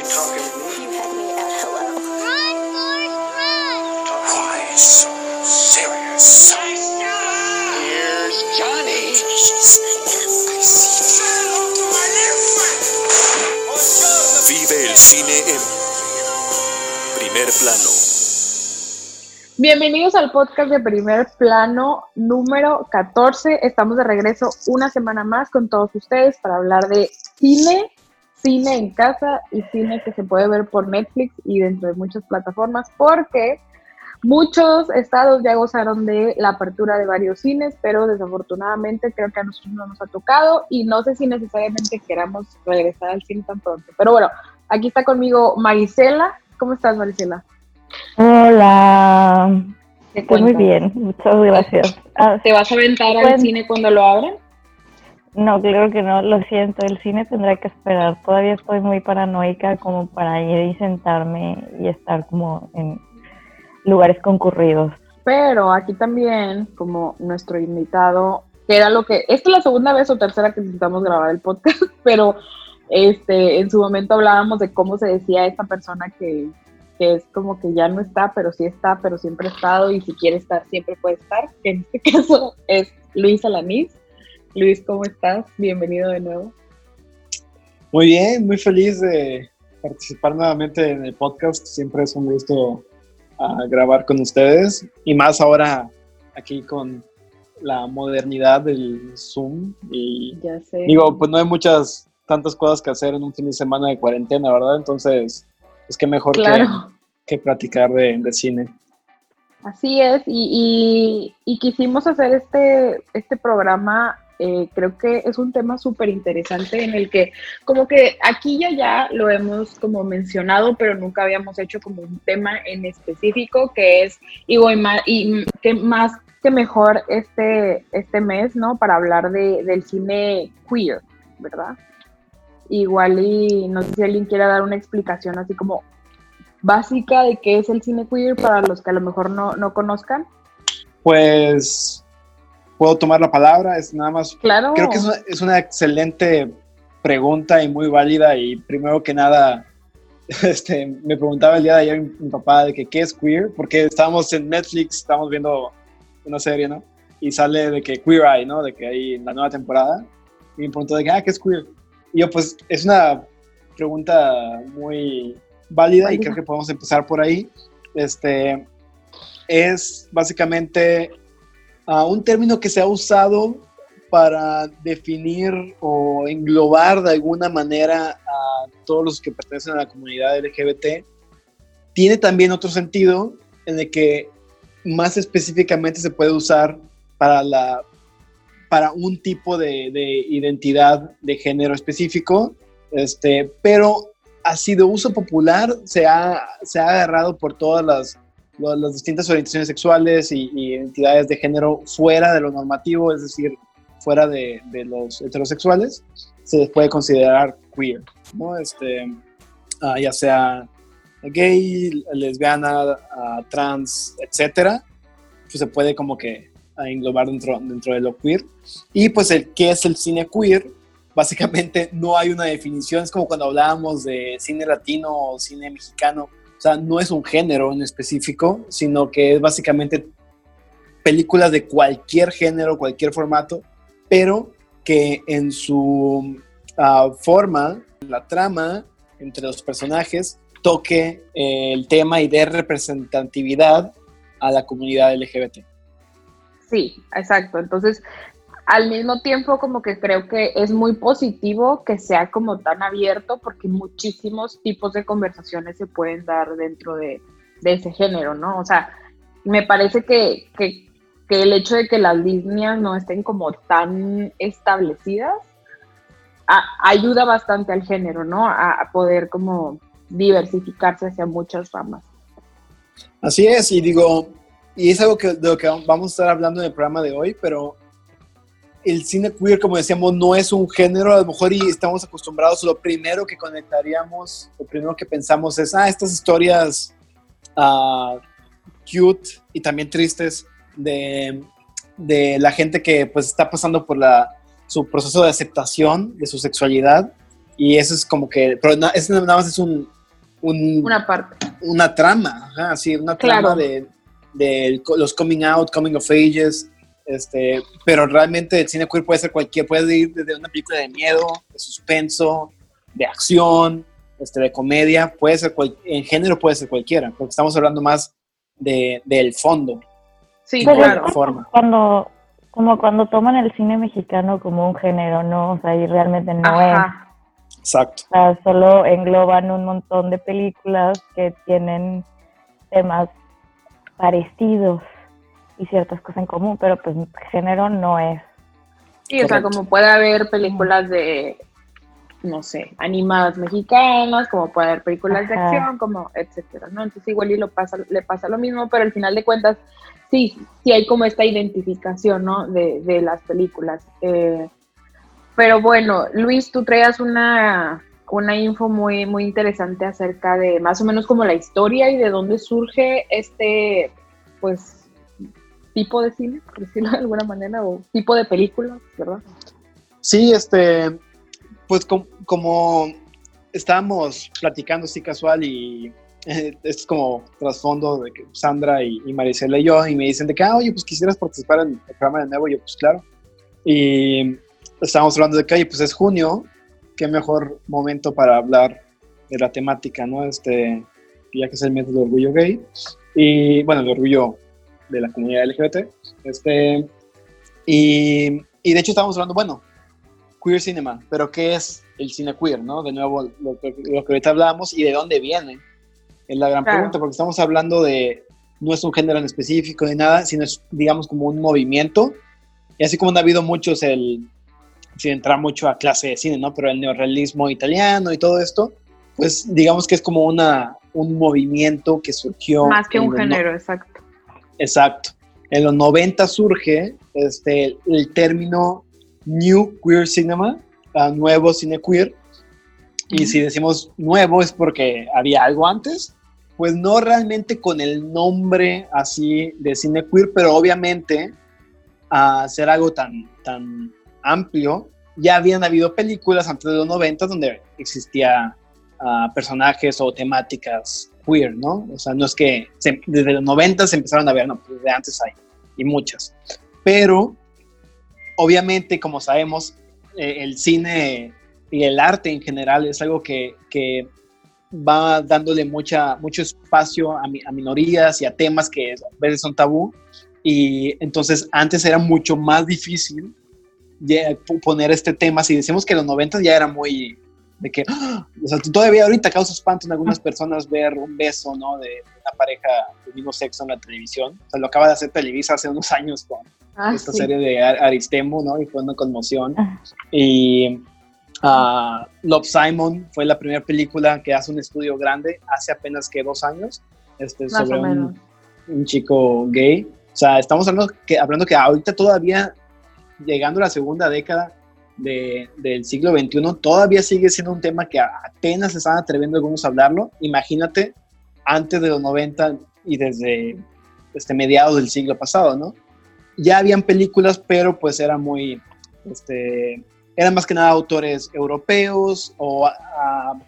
You talking to me? You had me at hello. Run, Forrest, run! Why so serious? Here's Johnny. Vive el cine en primer plano. Bienvenidos al podcast de primer plano número 14. Estamos de regreso una semana más con todos ustedes para hablar de cine, cine en casa y cine que se puede ver por Netflix y dentro de muchas plataformas porque muchos estados ya gozaron de la apertura de varios cines, pero desafortunadamente creo que a nosotros no nos ha tocado y no sé si necesariamente queramos regresar al cine tan pronto. Pero bueno, aquí está conmigo Marisela. ¿Cómo estás, Marisela? Hola, ¿Qué estoy muy bien, muchas gracias. ¿Te vas a aventar al Bueno. cine cuando lo abran? No, claro que no, lo siento, el cine tendrá que esperar. Todavía estoy muy paranoica como para ir y sentarme y estar como en lugares concurridos. Pero aquí también, como nuestro invitado, que era lo que, esta es la segunda vez o tercera que intentamos grabar el podcast, pero este, en su momento hablábamos de cómo se decía esta persona que, que es como que ya no está, pero sí está, pero siempre ha estado y si quiere estar, siempre puede estar, que en este caso es Luis Alanís. Luis, ¿cómo estás? Bienvenido de nuevo. Muy bien, muy feliz de participar nuevamente en el podcast. Siempre es un gusto ah, grabar con ustedes y más ahora aquí con la modernidad del Zoom. Y Ya sé. digo, pues no hay muchas tantas cosas que hacer en un fin de semana de cuarentena, ¿verdad? Entonces, pues qué mejor que, que platicar de, de cine. Así es, y, y- y quisimos hacer este, este programa, eh, creo que es un tema súper interesante en el que como que aquí ya ya lo hemos como mencionado, pero nunca habíamos hecho como un tema en específico, que es, y, voy ma- y que más que mejor este, este mes, ¿no? Para hablar de, del cine queer, ¿verdad? Igual y no sé si alguien quiera dar una explicación así como básica de qué es el cine queer para los que a lo mejor no, no conozcan. Pues puedo tomar la palabra, es nada más Claro. Creo que es una, es una excelente pregunta y muy válida y primero que nada, este, me preguntaba el día de ayer mi, mi papá de que qué es queer, porque estábamos en Netflix, estábamos viendo una serie, ¿no? Y sale de que Queer Eye, ¿no? De que hay la nueva temporada. Y me preguntó de que, ah, ¿qué es queer? Y yo, pues, es una pregunta muy válida y Válida. creo que podemos empezar por ahí. Este, es básicamente a un término que se ha usado para definir o englobar de alguna manera a todos los que pertenecen a la comunidad LGBT. Tiene también otro sentido en el que más específicamente se puede usar para, la, para un tipo de, de identidad de género específico, este, pero ha sido uso popular, se ha, se ha agarrado por todas las lo- las distintas orientaciones sexuales y, y identidades de género fuera de lo normativo, es decir, fuera de, de los heterosexuales, se les puede considerar queer, ¿no? Este, ah, ya sea gay, lesbiana, ah, trans, etcétera, pues se puede como que ah, englobar dentro, dentro de lo queer. Y pues el qué es el cine queer, básicamente no hay una definición, es como cuando hablábamos de cine latino o cine mexicano, o sea, no es un género en específico, sino que es básicamente películas de cualquier género, cualquier formato, pero que en su ah, forma, la trama entre los personajes, toque eh, el tema y dé representatividad a la comunidad LGBT. Sí, exacto. Entonces, al mismo tiempo, como que creo que es muy positivo que sea como tan abierto, porque muchísimos tipos de conversaciones se pueden dar dentro de, de ese género, ¿no? O sea, me parece que, que, que el hecho de que las líneas no estén como tan establecidas ayuda bastante al género, ¿no? A, a poder como diversificarse hacia muchas ramas. Así es, y digo, y es algo que, de lo que vamos a estar hablando en el programa de hoy, pero el cine queer, como decíamos, no es un género, a lo mejor y estamos acostumbrados, lo primero que conectaríamos, lo primero que pensamos es, ah, estas historias ah, cute y también tristes de, de la gente que pues está pasando por la, su proceso de aceptación de su sexualidad Y eso es como que, pero eso nada más es un, un- Una parte. una trama, ajá, sí, una trama Claro. de, de co- los coming out, coming of ages, este, pero realmente el cine queer puede ser cualquier, puede ir desde una película de miedo, de suspenso, de acción, este, de comedia, puede ser cual- en género puede ser cualquiera, porque estamos hablando más de, del fondo, Sí, es claro. forma. Cuando, como cuando toman el cine mexicano como un género, ¿no? O sea, y realmente no es. Exacto. O sea, solo engloban un montón de películas que tienen temas parecidos y ciertas cosas en común, pero pues género no es. Sí, o sea, como puede haber películas de, no sé, animadas mexicanas, como puede haber películas de acción, como etcétera, ¿no? Entonces igual y lo pasa, le pasa lo mismo, pero al final de cuentas, sí, sí hay como esta identificación, ¿no? De, de las películas. Eh, pero bueno, Luis, tú traías una, una info muy, muy interesante acerca de más o menos como la historia y de dónde surge este, pues, tipo de cine, por decirlo de alguna manera, o tipo de película, ¿verdad? Sí, este, pues com- como estábamos platicando así casual y eh, es como trasfondo de que Sandra y, y Maricela y yo, y me dicen de que, ah, oye, pues quisieras participar en el programa de nuevo, yo, pues claro. Y estábamos hablando de que, oye, pues es junio, qué mejor momento para hablar de la temática, ¿no? Este, ya que es el mes del orgullo gay, y bueno, el orgullo de la comunidad LGBT, este, y, y de hecho estábamos hablando, bueno, queer cinema, pero ¿qué es el cine queer, no? De nuevo, lo que, lo que ahorita hablamos y de dónde viene, es la gran Claro. pregunta, porque estamos hablando de, no es un género en específico ni nada, sino es, digamos, como un movimiento, y así como no ha habido muchos, el, sin entrar mucho a clase de cine, ¿no? Pero el neorrealismo italiano y todo esto, pues digamos que es como una, un movimiento que surgió. Más que un no- género, exacto. Exacto. En los 90 surge este, el término New Queer Cinema, nuevo cine queer. Y si decimos nuevo es porque había algo antes, pues no realmente con el nombre así de cine queer, pero obviamente a hacer algo tan, tan amplio, ya habían habido películas antes de los 90 donde existía ah, personajes o temáticas queer, ¿no? O sea, no es que desde los 90 se empezaron a ver, no, pues desde antes hay, y muchas. Pero, obviamente, como sabemos, eh, el cine y el arte en general es algo que, que va dándole mucha, mucho espacio a, a minorías y a temas que a veces son tabú. Y entonces antes era mucho más difícil poner este tema. Si decimos que los 90 ya era muy de que, o sea, todavía ahorita causa espanto en algunas personas ver un beso, ¿no? De, de una pareja del mismo sexo en la televisión. O sea, lo acaba de hacer Televisa hace unos años con Ah, esta sí. serie de Ar- Aristemo, ¿no? Y fue una conmoción. Ah. Y ah, Love Simon fue la primera película que hace un estudio grande hace apenas que dos años este, Más sobre un, un chico gay. O sea, estamos hablando que, hablando que ahorita todavía, llegando a la segunda década de- del siglo XXI, todavía sigue siendo un tema que apenas están atreviendo algunos a hablarlo. Imagínate antes de los 90 y desde este, mediados del siglo pasado, ¿no? Ya habían películas, pero pues era muy, este, eran más que nada autores europeos o ah,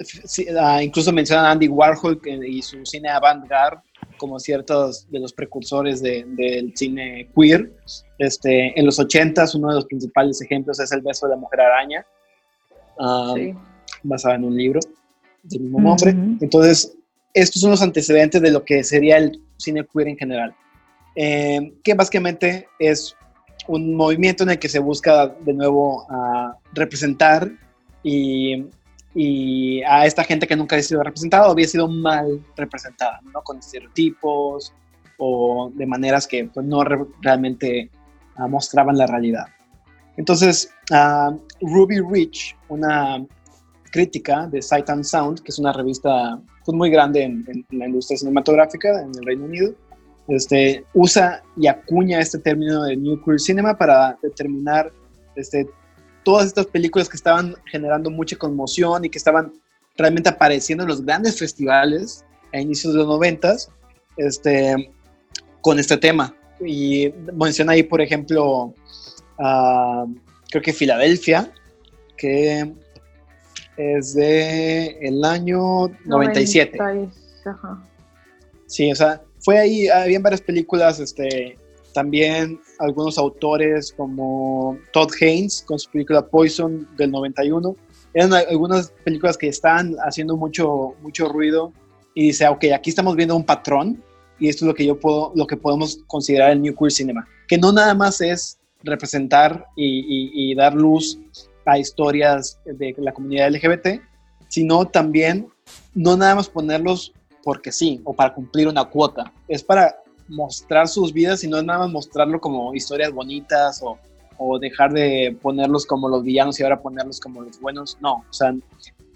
sí, ah, incluso mencionan a Andy Warhol y su cine avant-garde como ciertos de los precursores de- del cine queer. Este, en los 80s uno de los principales ejemplos es El beso de la mujer araña, ah, Sí. basado en un libro del mismo nombre. Ujú. Entonces, estos son los antecedentes de lo que sería el cine queer en general, eh, que básicamente es un movimiento en el que se busca de nuevo ah, representar y, y a esta gente que nunca había sido representada o había sido mal representada, ¿no? Con estereotipos o de maneras que pues, no re- realmente ah, mostraban la realidad. Entonces, ah, Ruby Rich, una crítica de Sight and Sound, que es una revista pues, muy grande en, en- en la industria cinematográfica en el Reino Unido, este, usa y acuña este término de New Queer Cinema para determinar este, todas estas películas que estaban generando mucha conmoción y que estaban realmente apareciendo en los grandes festivales a inicios de los noventas este, con este tema. Y menciona ahí, por ejemplo, ah, creo que Filadelfia, que es de el año 97. 90, ajá. Sí, o sea, fue ahí, habían varias películas, este, también algunos autores como Todd Haynes con su película Poison del 91. Eran algunas películas que estaban haciendo mucho, mucho ruido y dice, ok, aquí estamos viendo un patrón y esto es lo que yo puedo, lo que podemos considerar el New Queer Cinema, que no nada más es representar y, y- y dar luz a historias de la comunidad LGBT, sino también no nada más ponerlos porque sí o para cumplir una cuota, es para mostrar sus vidas y no es nada más mostrarlo como historias bonitas o, o dejar de ponerlos como los villanos y ahora ponerlos como los buenos. No, o sea,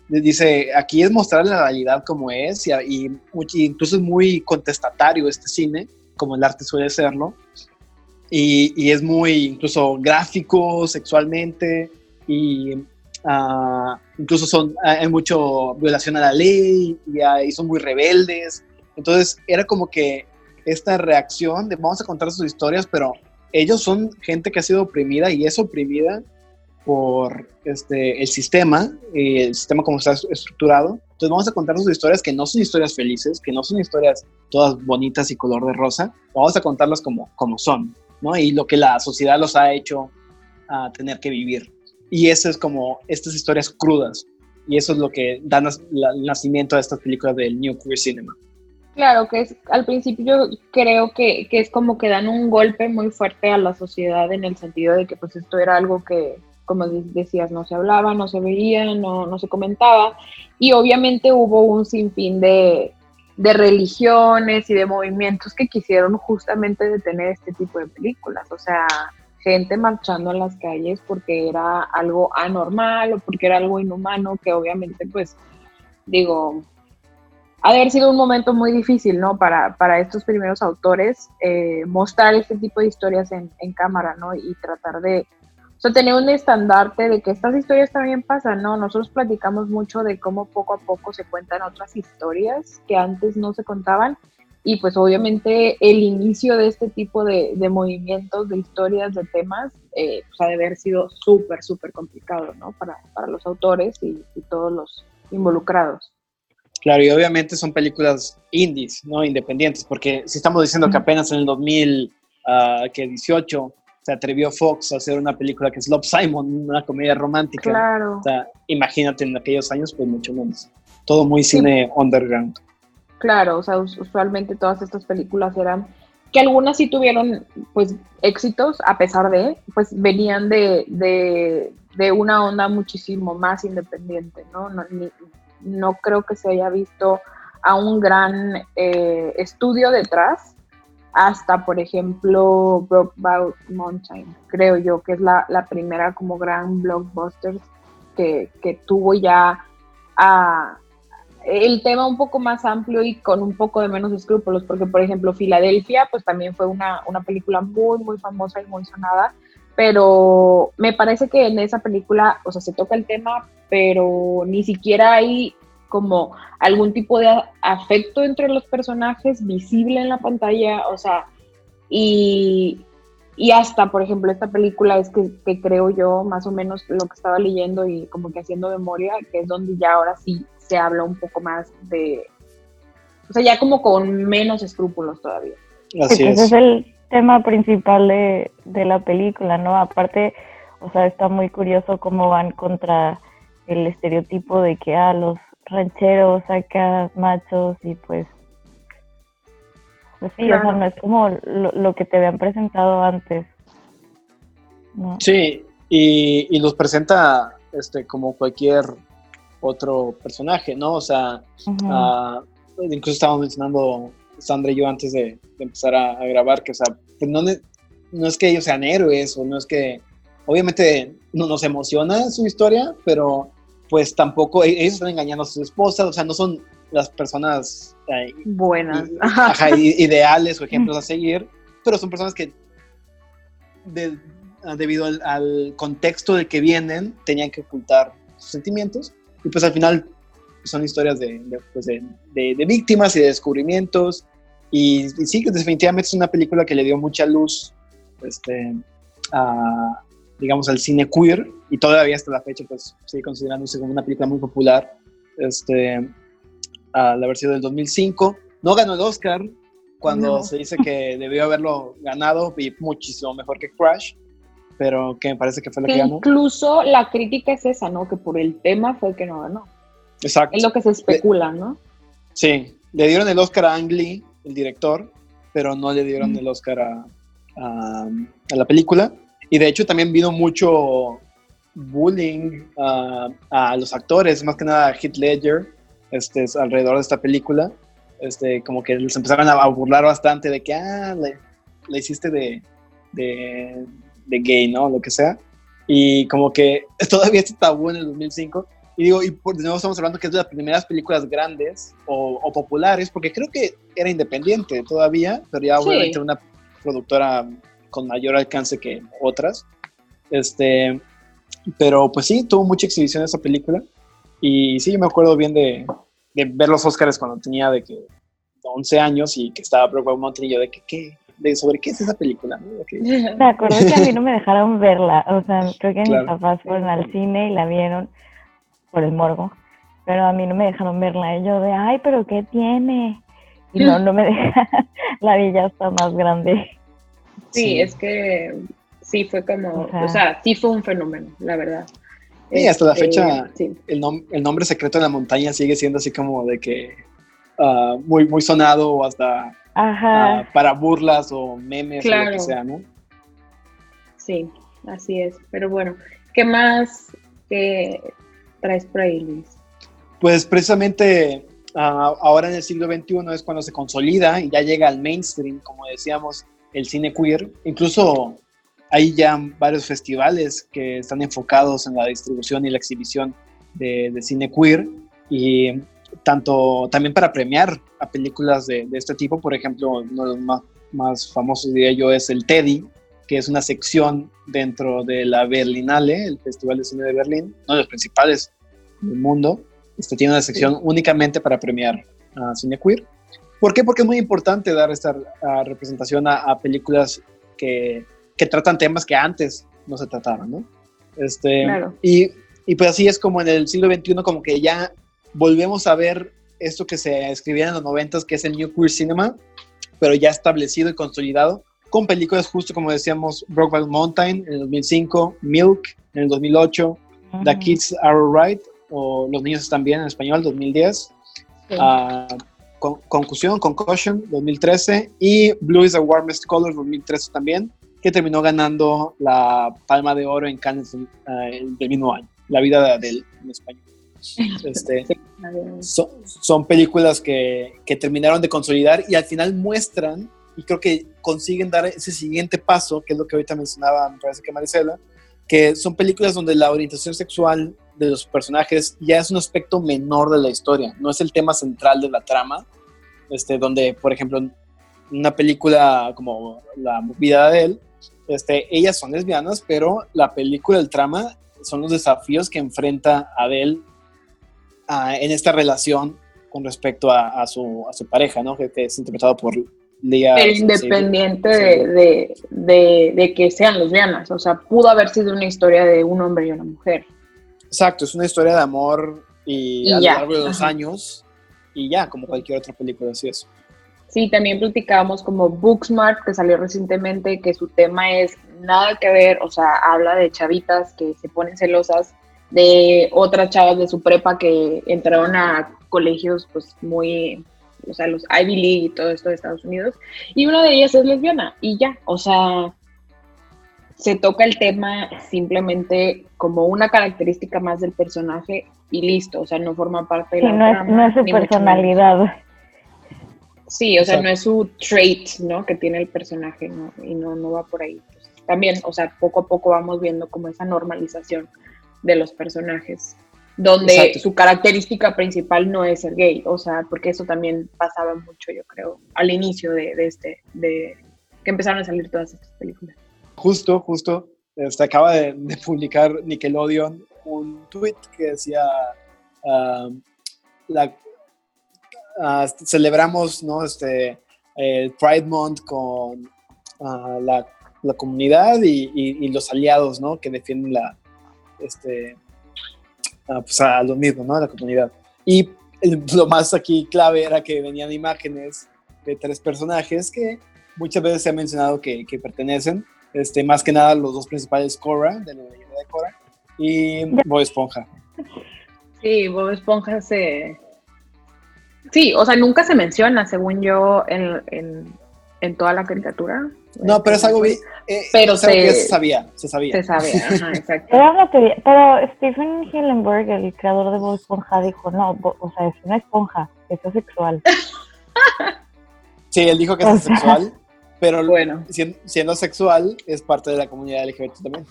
dice, aquí es mostrar la realidad como es y, y y incluso es muy contestatario este cine, como el arte suele serlo. Y, y es muy incluso gráfico sexualmente y ah, incluso son, hay mucho violación a la ley y, ah, y son muy rebeldes. Entonces era como que esta reacción de vamos a contar sus historias, pero ellos son gente que ha sido oprimida y es oprimida por este, el sistema, eh, el sistema como está estructurado. Entonces vamos a contar sus historias que no son historias felices, que no son historias todas bonitas y color de rosa, vamos a contarlas como, como son, ¿no? Y lo que la sociedad los ha hecho a tener que vivir. Y eso es como estas historias crudas. Y eso es lo que da nacimiento a estas películas del New Queer Cinema. Claro, que es, al principio yo creo que, que es como que dan un golpe muy fuerte a la sociedad en el sentido de que pues esto era algo que, como de- decías, no se hablaba, no se veía, no, no se comentaba, y obviamente hubo un sinfín de, de religiones y de movimientos que quisieron justamente detener este tipo de películas, o sea, gente marchando en las calles porque era algo anormal o porque era algo inhumano, que obviamente pues digo, ha de haber sido un momento muy difícil, ¿no? Para, para estos primeros autores eh, mostrar este tipo de historias en, en cámara, ¿no? Y tratar de, o sea, tener un estandarte de que estas historias también pasan, ¿no? Nosotros platicamos mucho de cómo poco a poco se cuentan otras historias que antes no se contaban y pues obviamente el inicio de este tipo de, de movimientos, de historias, de temas, eh, pues ha de haber sido súper, súper complicado, ¿no? Para, para los autores y, y todos los involucrados. Claro, y obviamente son películas indies, ¿no? Independientes, porque si estamos diciendo que apenas en el 2018 se atrevió Fox a hacer una película que es Love Simon, una comedia romántica. Claro. O sea, imagínate en aquellos años, pues mucho menos. Todo muy cine underground. Claro, o sea, us- usualmente todas estas películas eran que algunas sí tuvieron pues éxitos a pesar de, pues venían de, de, de una onda muchísimo más independiente, ¿no? No, ni- no creo que se haya visto a un gran eh, estudio detrás hasta, por ejemplo, Brokeback Mountain, creo yo, que es la, la primera como gran blockbuster que, que tuvo ya el tema un poco más amplio y con un poco de menos escrúpulos, porque por ejemplo Filadelfia, pues también fue una, una película muy, muy famosa y muy sonada, pero me parece que en esa película, o sea, se toca el tema, pero ni siquiera hay como algún tipo de afecto entre los personajes visible en la pantalla, o sea, y, y hasta, por ejemplo, esta película es que, que creo yo más o menos lo que estaba leyendo y como que haciendo memoria, que es donde ya ahora sí se habla un poco más de, o sea, ya como con menos escrúpulos todavía. Así Sí, pues es. es el tema principal de, de la película, ¿no? Aparte, o sea, está muy curioso cómo van contra el estereotipo de que, ah, los rancheros acá, machos, y pues, pues sí, o sea, no es como lo, lo que te habían presentado antes. ¿no? Sí, y, y los presenta este, como cualquier otro personaje, ¿no? O sea. Ah, incluso estábamos mencionando Sandra y yo antes de, de empezar a, a grabar que, o sea, pues no, es que ellos sean héroes o no es que, obviamente no nos emociona su historia, pero pues tampoco, e- ellos están engañando a sus esposas, o sea, no son las personas eh, Buenas. i- ajá, ideales o ejemplos a seguir, pero son personas que de- ah, debido al, al contexto del que vienen tenían que ocultar sus sentimientos y pues al final son historias de, de, pues, de- de- de víctimas y de descubrimientos y, y sí, que definitivamente es una película que le dio mucha luz este, a, digamos, al cine queer y todavía hasta la fecha pues sigue considerándose como una película muy popular. Este, a la versión del 2005. No ganó el Oscar cuando No. se dice que debió haberlo ganado y muchísimo mejor que Crash, pero que me parece que fue lo que Que ganó. incluso la crítica es esa, ¿no? Que por el tema fue que no ganó. Exacto. Es lo que se especula, ¿no? Sí, le dieron el Oscar a Ang Lee, el director, pero no le dieron Mm. el Oscar a, a- a la película. Y de hecho también vino mucho bullying a, a los actores, más que nada a Heath Ledger, este, alrededor de esta película. Este, como que les empezaron a, a burlar bastante de que, ah, le, le hiciste de, de, de gay, ¿no? Lo que sea. Y como que todavía este tabú en el 2005. Y digo, y por, de nuevo estamos hablando que es de las primeras películas grandes o, o populares, porque creo que era independiente todavía, pero ya Sí. obviamente una productora con mayor alcance que otras. Este, pero pues sí, tuvo mucha exhibición esa película. Y sí, yo me acuerdo bien de, de ver los Oscars cuando tenía de que 11 años y que estaba Brokeback Mountain y yo de que, ¿qué? De, ¿Sobre qué es esa película? que- Me acuerdo que a mí no me dejaron verla. O sea, creo que Claro. mis papás fueron al cine y la vieron por el morbo. Pero a mí no me dejaron verla. Y yo de, ay, pero ¿qué tiene? Y no, no me deja. La vi ya está más grande. Sí, Sí. es que sí fue como, Ajá. o sea, sí fue un fenómeno, la verdad. Sí, hasta la Este, fecha. sí. el, nom- el nombre secreto de la montaña sigue siendo así como de que ah, muy, muy sonado o hasta Ajá. ah, para burlas o memes o lo que sea, ¿no? Sí, así es. Pero bueno, ¿qué más eh, traes por? Pues precisamente ah, ahora en el siglo XXI es cuando se consolida y ya llega al mainstream, como decíamos, el cine queer. Incluso hay ya varios festivales que están enfocados en la distribución y la exhibición de, cine queer y tanto también para premiar a películas de, de este tipo. Por ejemplo, uno de los más, más famosos, diría yo, es el Teddy, que es una sección dentro de la Berlinale, el Festival de Cine de Berlín, uno de los principales del mundo. Este tiene una sección únicamente para premiar a cine queer. ¿Por qué? Porque es muy importante dar esta representación a, a películas que, que tratan temas que antes no se trataban, ¿no? Este, Claro. y, y pues así es como en el siglo XXI como que ya volvemos a ver esto que se escribía en los 90 que es el New Queer Cinema, pero ya establecido y consolidado con películas justo como decíamos Brokeback Mountain en el 2005, Milk en el 2008, The Ujú. Kids Are Alright o Los Niños Están Bien en español 2010, Sí. ah, Con- Concusión, Concussion 2013 y Blue is the Warmest Color 2013 también, que terminó ganando la Palma de Oro en Cannes ah, el del mismo año, La vida de Adele en español. Este, son, son películas que, que terminaron de consolidar y al final muestran y creo que consiguen dar ese siguiente paso, que es lo que ahorita mencionaba, me parece que Marisela, que son películas donde la orientación sexual de los personajes ya es un aspecto menor de la historia, no es el tema central de la trama, este, donde, por ejemplo, una película como La vida de él, este, ellas son lesbianas, pero la película, el trama, son los desafíos que enfrenta Adele ah, en esta relación con respecto a, a su, a su pareja, ¿no? Que, que es interpretado por Pero independiente sí. de, de, de, de que sean lesbianas, o sea, pudo haber sido una historia de un hombre y una mujer. Exacto, es una historia de amor y, Y a ya, lo largo de dos ajá. años y ya, como cualquier otra película, así es. Sí, también platicábamos como Booksmart, que salió recientemente, que su tema es nada que ver, o sea, habla de chavitas que se ponen celosas de otras chavas de su prepa que entraron a colegios pues muy, o sea, los Ivy League y todo esto de Estados Unidos, y una de ellas es lesbiana, y ya, o sea, se toca el tema simplemente como una característica más del personaje y listo, o sea, no forma parte de Sí, la no es, no es su personalidad. Sí, o sea, Exacto. no es su trait, ¿no? Que tiene el personaje, ¿no? Y no, no va por ahí. Pues, también, o sea, poco a poco vamos viendo como esa normalización de los personajes, donde Exacto. su característica principal no es ser gay, o sea, porque eso también pasaba mucho, yo creo, al inicio de, de este, de que empezaron a salir todas estas películas. Justo, justo, este, acaba de, de publicar Nickelodeon un tweet que decía, ah, la, ah, celebramos ¿no? este, el Pride Month con ah, la la comunidad y, y- y los aliados, ¿no? Que defienden la, este, ah, pues a lo mismo, ¿no? A la comunidad. Y el- lo más aquí clave era que venían imágenes de tres personajes que muchas veces se ha mencionado que, que pertenecen, este, más que nada los dos principales, Korra, de la leyenda de Korra, y Bob Esponja. Sí, Bob Esponja se... Sí, o sea, nunca se menciona, según yo, en, en, en toda la caricatura. No, pero es algo, vi- eh, Pero algo que se- se sabía, se sabía. Se sabe, ajá, exacto. Pero Stephen Hillenburg, el creador de Bob Esponja, dijo, no, Bo- o sea, es una esponja, es asexual. Sí, él dijo que es asexual, pero Bueno, sien- siendo sexual es parte de la comunidad LGBT también.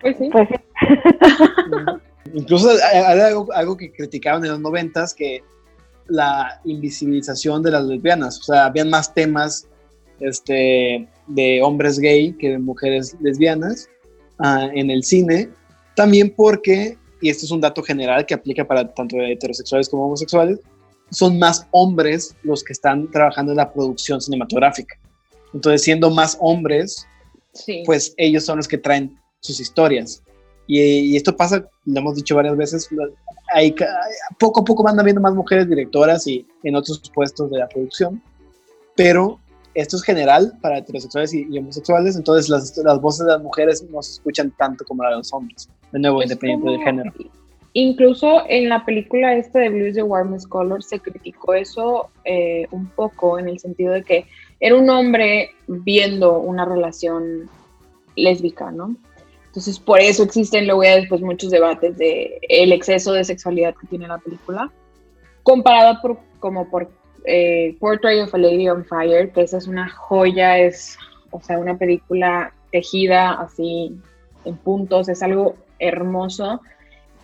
pues sí. Pues sí, Incluso era algo, algo que criticaban en los noventas, que la invisibilización de las lesbianas, o sea, habían más temas este, de hombres gay que de mujeres lesbianas ah, en el cine, también porque, y esto es un dato general que aplica para tanto heterosexuales como homosexuales, son más hombres los que están trabajando en la producción cinematográfica. Entonces, siendo más hombres, Sí. pues ellos son los que traen sus historias. Y, y esto pasa, lo hemos dicho varias veces, hay, poco a poco van habiendo más mujeres directoras y en otros puestos de la producción, pero esto es general para heterosexuales y, y homosexuales, entonces las, las voces de las mujeres no se escuchan tanto como la de los hombres, de nuevo, Es independiente del como- género. Incluso en la película esta de Blues the Warmest Color se criticó eso eh, un poco en el sentido de que era un hombre viendo una relación lésbica, ¿no? Entonces por eso existen luego ya después muchos debates de el exceso de sexualidad que tiene la película, comparada por, como por eh, Portrait of a Lady on Fire, que esa es una joya, es, o sea, una película tejida así en puntos, es algo hermoso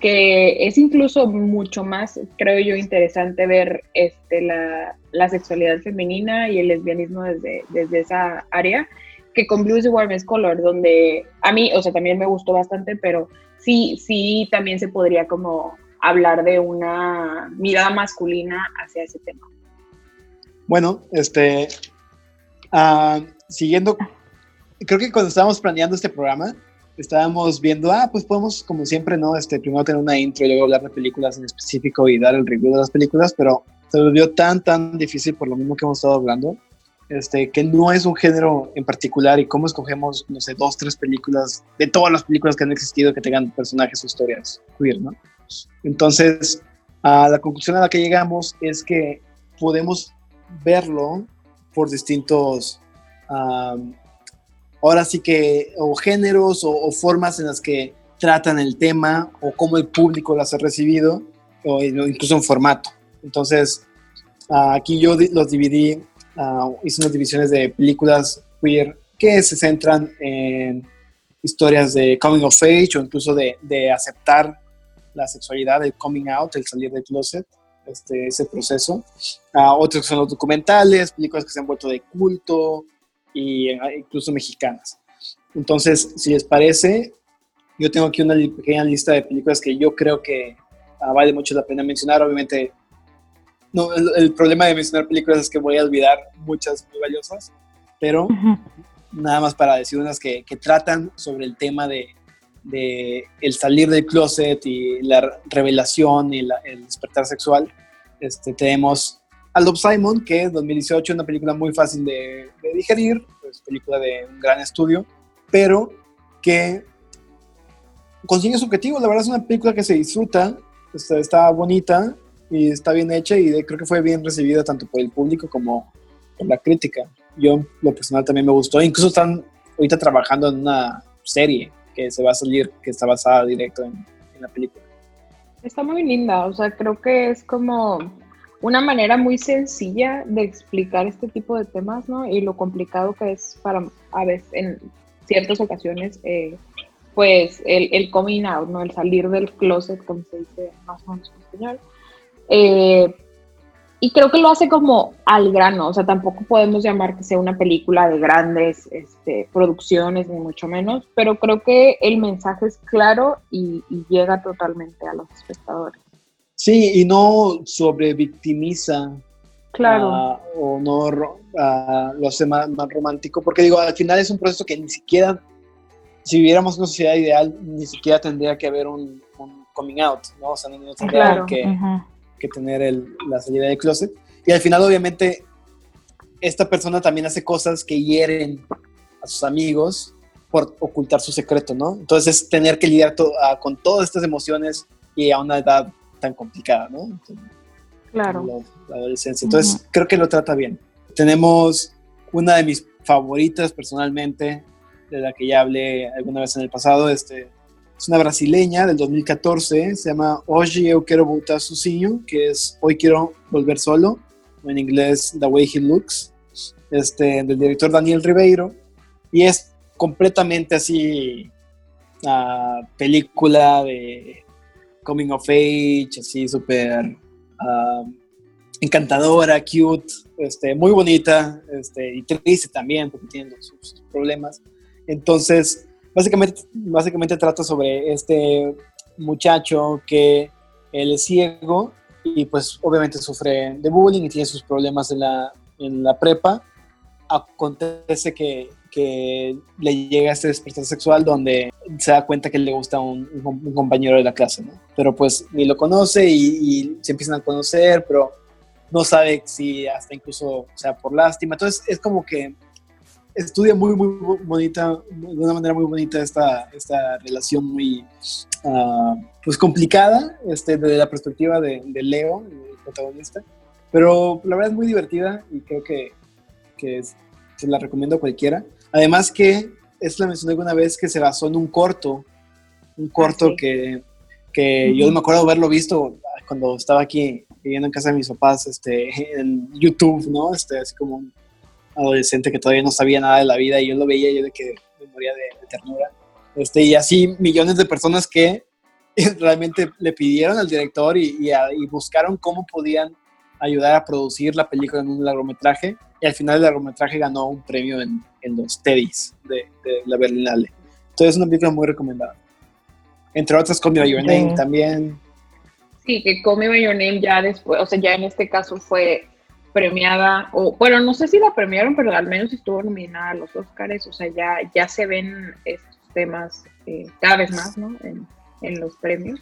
que es incluso mucho más, creo yo, interesante ver este, la, la sexualidad femenina y el lesbianismo desde, desde esa área, que con Blues the Warmest Color, donde a mí, o sea, también me gustó bastante, pero sí, sí, también se podría como hablar de una mirada masculina hacia ese tema. Bueno, este, ah, siguiendo, creo que cuando estábamos planeando este programa, estábamos viendo, ah, pues podemos, como siempre, ¿no? Este, primero tener una intro y luego hablar de películas en específico y dar el review de las películas, pero se volvió tan, tan difícil por lo mismo que hemos estado hablando, este, que no es un género en particular y cómo escogemos, no sé, dos, tres películas de todas las películas que han existido que tengan personajes o historias queer, ¿no? Entonces, a la conclusión a la que llegamos es que podemos verlo por distintos, um, ahora sí que, o géneros o, formas en las que tratan el tema o cómo el público las ha recibido, o incluso en formato. Entonces, uh, aquí yo los dividí, uh, hice unas divisiones de películas queer que se centran en historias de coming of age o incluso de, de aceptar la sexualidad, el coming out, el salir del closet, este, ese proceso. Uh, otros que son los documentales, películas que se han vuelto de culto, y incluso mexicanas. Entonces, si les parece, yo tengo aquí una pequeña lista de películas que yo creo que uh, vale mucho la pena mencionar. Obviamente, no, el, el, problema de mencionar películas es que voy a olvidar muchas muy valiosas, pero uh -huh. nada más para decir unas que, que tratan sobre el tema de, de, el salir del closet y la revelación y la, el despertar sexual. Este, tenemos a Love Simon, que es 2018, una película muy fácil de, de digerir, pues película de un gran estudio, pero que consigue su objetivo. La verdad es una película que se disfruta, está, está bonita y está bien hecha y de, creo que fue bien recibida tanto por el público como por la crítica. Yo, lo personal, también me gustó. Incluso están ahorita trabajando en una serie que se va a salir, que está basada directo en, en la película. Está muy linda, o sea, creo que es como una manera muy sencilla de explicar este tipo de temas, ¿no? Y lo complicado que es para, a veces, en ciertas ocasiones, eh, pues el, el, coming out, ¿no? El salir del closet, como se dice más o menos en español. Eh, y creo que lo hace como al grano, o sea, tampoco podemos llamar que sea una película de grandes este, producciones, ni mucho menos, pero creo que el mensaje es claro y, y llega totalmente a los espectadores. Sí, y no sobrevictimiza Claro. ah, o no ro- ah, lo hace más, más romántico, porque digo, al final es un proceso que ni siquiera, si viviéramos una sociedad ideal, ni siquiera tendría que haber un, un coming out, ¿no? O sea, no, no tendría Claro. que. Que tener el- la salida del closet. Y al final, obviamente, esta persona también hace cosas que hieren a sus amigos por ocultar su secreto, ¿no? Entonces, es tener que lidiar to- ah, con todas estas emociones y a una edad tan complicada, ¿no? Entonces, Claro. la, la adolescencia. Entonces, creo que lo trata bien. Tenemos una de mis favoritas personalmente, de la que ya hablé alguna vez en el pasado, este, es una brasileña del 2014, se llama Hoje eu quero voltar sozinho, que es Hoy quiero volver solo, o en inglés The Way He Looks, este, del director Daniel Ribeiro, y es completamente así, ah, película de coming of age, así súper ah, encantadora, cute, este, muy bonita, este, y triste también, porque tiene sus problemas. Entonces, básicamente, básicamente trata sobre este muchacho que él es ciego y pues obviamente sufre de bullying y tiene sus problemas en la, en la prepa. Acontece que, que le llega este despertar sexual donde se da cuenta que le gusta un, un com- un compañero de la clase, ¿no? Pero pues ni lo conoce y, y se empiezan a conocer, pero no sabe si hasta incluso, o sea, por lástima. Entonces es como que estudia muy, muy bonita, de una manera muy bonita esta, esta relación muy, ah, pues complicada, este, desde la perspectiva de, de Leo, el protagonista. Pero la verdad es muy divertida y creo que, que es- se la recomiendo a cualquiera. Además que, es la mencioné alguna vez, que se basó en un corto, un corto sí. que, que yo me acuerdo haberlo visto cuando estaba aquí viviendo en casa de mis papás, este, en YouTube, ¿no? Este, así como un adolescente que todavía no sabía nada de la vida y yo lo veía yo de que me moría de, de ternura. Este, y así millones de personas que realmente le pidieron al director y, y a- y buscaron cómo podían ayudar a producir la película en un largometraje y al final el largometraje ganó un premio en, en los Teddy's de, de la Berlinale. Entonces es una película muy recomendada. Entre otras, Call Me By Your Name Sí. también. Sí, que Call Me By Your Name ya después, o sea, ya en este caso fue premiada, o bueno, no sé si la premiaron, pero al menos estuvo nominada a los Oscars, o sea, ya, ya se ven estos temas eh, cada vez más, ¿no? En, en los premios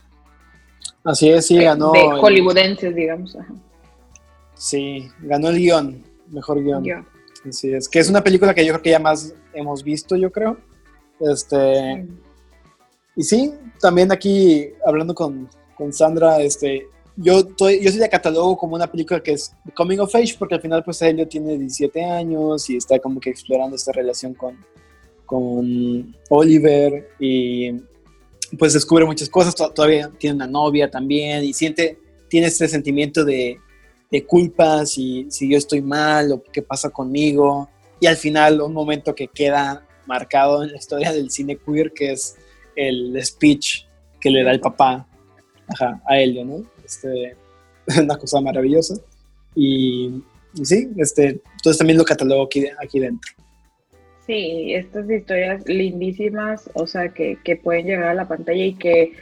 Así es, sí, ganó. de el- hollywoodenses, digamos. Ajá. sí, ganó el guion, mejor guion. Así es, que es una película que yo creo que ya más hemos visto, yo creo. Este, y sí, también aquí hablando con, con Sandra, este, yo, estoy, yo sí la catalogo como una película que es coming of age, porque al final pues Helio tiene 17 años y está como que explorando esta relación con, con Oliver y pues descubre muchas cosas, to- todavía tiene una novia también y siente, tiene este sentimiento de, de culpa si, si yo estoy mal o qué pasa conmigo. Y al final un momento que queda marcado en la historia del cine queer, que es el speech que le da el papá a Helio, ¿no? Este, una cosa maravillosa. Y, sí, este, entonces también lo catalogo aquí, aquí dentro. Sí, estas historias lindísimas, o sea, que, que pueden llegar a la pantalla y que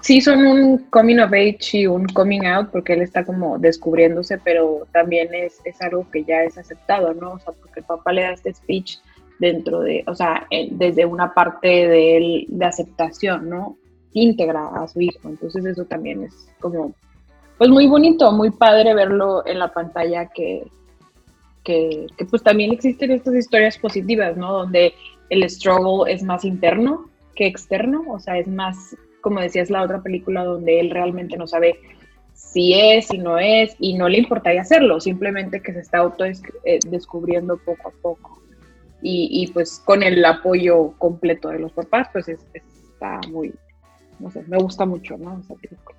sí son un coming of age y un coming out, porque él está como descubriéndose, pero también es, es algo que ya es aceptado, ¿no? O sea, porque el papá le da este speech dentro de, o sea, desde una parte de él de aceptación, ¿no? Íntegra a su hijo. Entonces eso también es como, pues muy bonito, muy padre verlo en la pantalla que, que, pues también existen estas historias positivas, ¿no? Donde el struggle es más interno que externo, o sea, es más, como decías la otra película, donde él realmente no sabe si es, si no es, y no le importaría hacerlo, simplemente que se está auto eh, descubriendo poco a poco. Y, y, pues con el apoyo completo de los papás, pues es, está muy, no sé, me gusta mucho, ¿no? Esa película.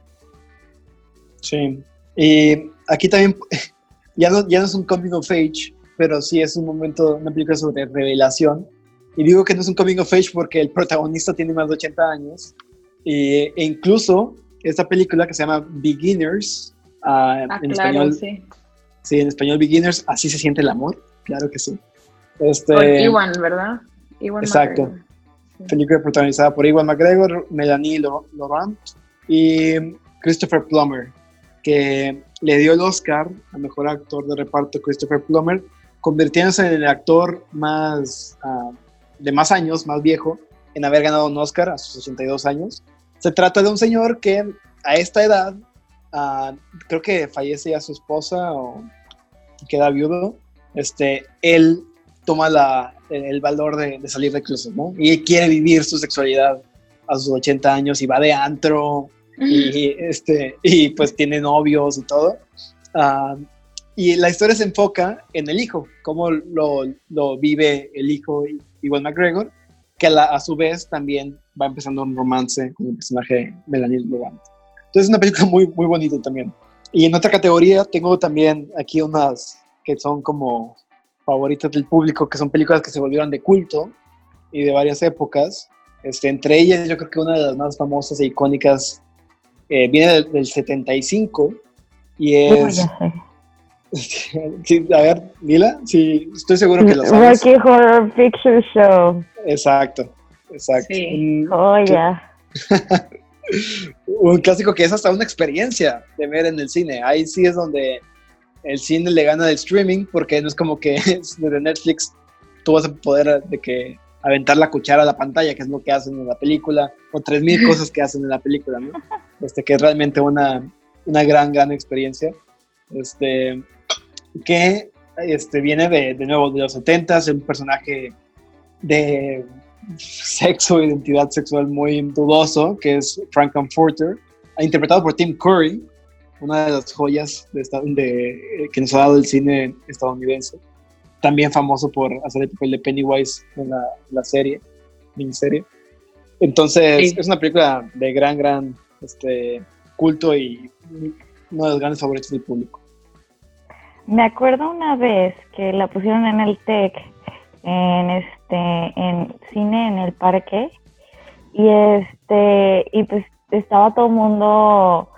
Sí, y aquí también ya no, ya no es un coming of age, pero sí es un momento, una película sobre revelación. Y digo que no es un coming of age porque el protagonista tiene más de 80 años. Y, e incluso esta película que se llama Beginners, uh, ah, en claro, español, sí. sí, en español Beginners, así se siente el amor, claro que sí. Este, Con Iwan, ¿verdad? Iwan exacto. Película protagonizada por Iwan McGregor, Melanie Laurent y Christopher Plummer, que le dio el Oscar a mejor actor de reparto Christopher Plummer, convirtiéndose en el actor más ah, de más años, más viejo, en haber ganado un Oscar a sus 82 años. Se trata de un señor que a esta edad, ah, creo que fallece ya su esposa o queda viudo, este, él toma la, el valor de, de salir de closet, ¿no? Y quiere vivir su sexualidad a sus 80 años y va de antro y, este, y pues tiene novios y todo. Ah, y la historia se enfoca en el hijo, cómo lo, lo vive el hijo Iwan McGregor, que a, la- a su vez también va empezando un romance con el personaje Melanie Laurent. Entonces es una película muy, muy bonita también. Y en otra categoría tengo también aquí unas que son como favoritas del público, que son películas que se volvieron de culto y de varias épocas. Este, entre ellas, yo creo que una de las más famosas e icónicas eh, viene del, del 75 y es... Sí, a ver, Lila, sí, estoy seguro que lo sabes. Rocky Horror Picture Show. Exacto, exacto. Sí. Un, Oh, ya. un clásico que es hasta una experiencia de ver en el cine. Ahí sí es donde el cine le gana del streaming, porque no es como que es de Netflix, tú vas a poder de que aventar la cuchara a la pantalla, que es lo que hacen en la película, o tres mil cosas que hacen en la película, ¿no? Este, que es realmente una, una gran, gran experiencia. Este, que este, viene de, de nuevo de los 70 es un personaje de sexo, identidad sexual muy dudoso, que es Frankenfurter, interpretado por Tim Curry, una de las joyas de esta- de- que nos ha dado el cine estadounidense. También famoso por hacer el papel de Pennywise en la, la serie, miniserie. Entonces, Sí. es una película de gran, gran este, culto y uno de los grandes favoritos del público. Me acuerdo una vez que la pusieron en el TEC, en este, en cine en el parque, y este, y pues estaba todo el mundo,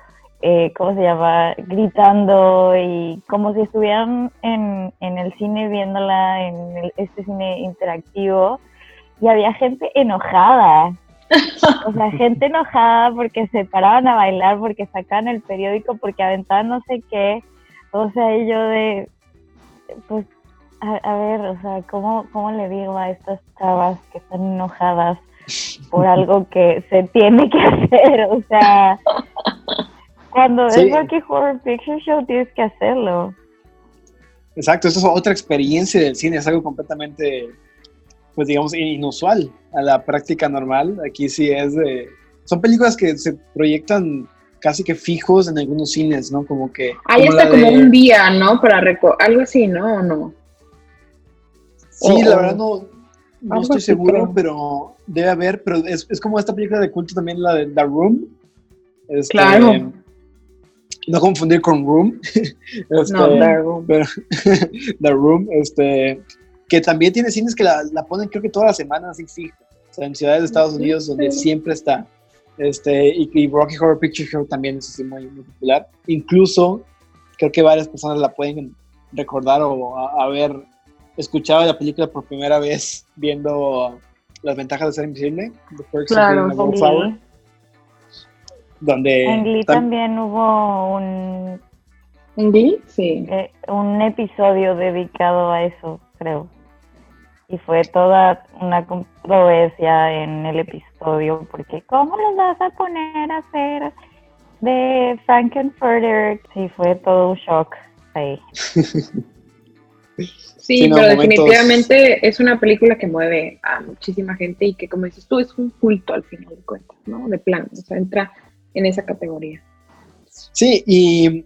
eh, ¿cómo se llama? Gritando y como si estuvieran en, en el cine viéndola, en el- este cine interactivo, y había gente enojada. O sea, gente enojada porque se paraban a bailar, porque sacaban el periódico, porque aventaban no sé qué. O sea, y yo de, pues, a, a ver, o sea, ¿cómo, ¿cómo le digo a estas chavas que están enojadas por algo que se tiene que hacer? O sea, cuando Sí. es Rocky Horror Picture Show tienes que hacerlo. Exacto, esto es otra experiencia del cine, es algo completamente, pues digamos, inusual a la práctica normal. Aquí sí es de... Son películas que se proyectan casi que fijos en algunos cines, ¿no? Como que... Ahí como está como de- un día, ¿no? Para reco algo así, ¿no? ¿O no? Sí, la verdad no, no estoy así, seguro, creo. pero debe haber, pero es, es como esta película de culto también, la de The Room. Este, Claro. No confundir con Room. Este, No, The Room. pero- The Room, este, que también tiene cines que la, la ponen creo que todas las semanas así. O sea, en ciudades de Estados Unidos donde sí. siempre está. Este, y, y Rocky Horror Picture Show también es así muy, muy popular. Incluso creo que varias personas la pueden recordar o haber escuchado la película por primera vez viendo las ventajas de ser invisible, The Perks of Claro, Being donde en Glee tam- también hubo un, ¿En Glee? Sí. eh, un episodio dedicado a eso, creo. Y fue toda una controversia en el episodio, porque ¿cómo los vas a poner a hacer de Frankenfurter? Sí, fue todo un shock ahí. Sí, Sí, no, pero momentos- definitivamente es una película que mueve a muchísima gente y que, como dices tú, es un culto al final de cuentas, ¿no? De plano, o sea, entra en esa categoría. Sí, y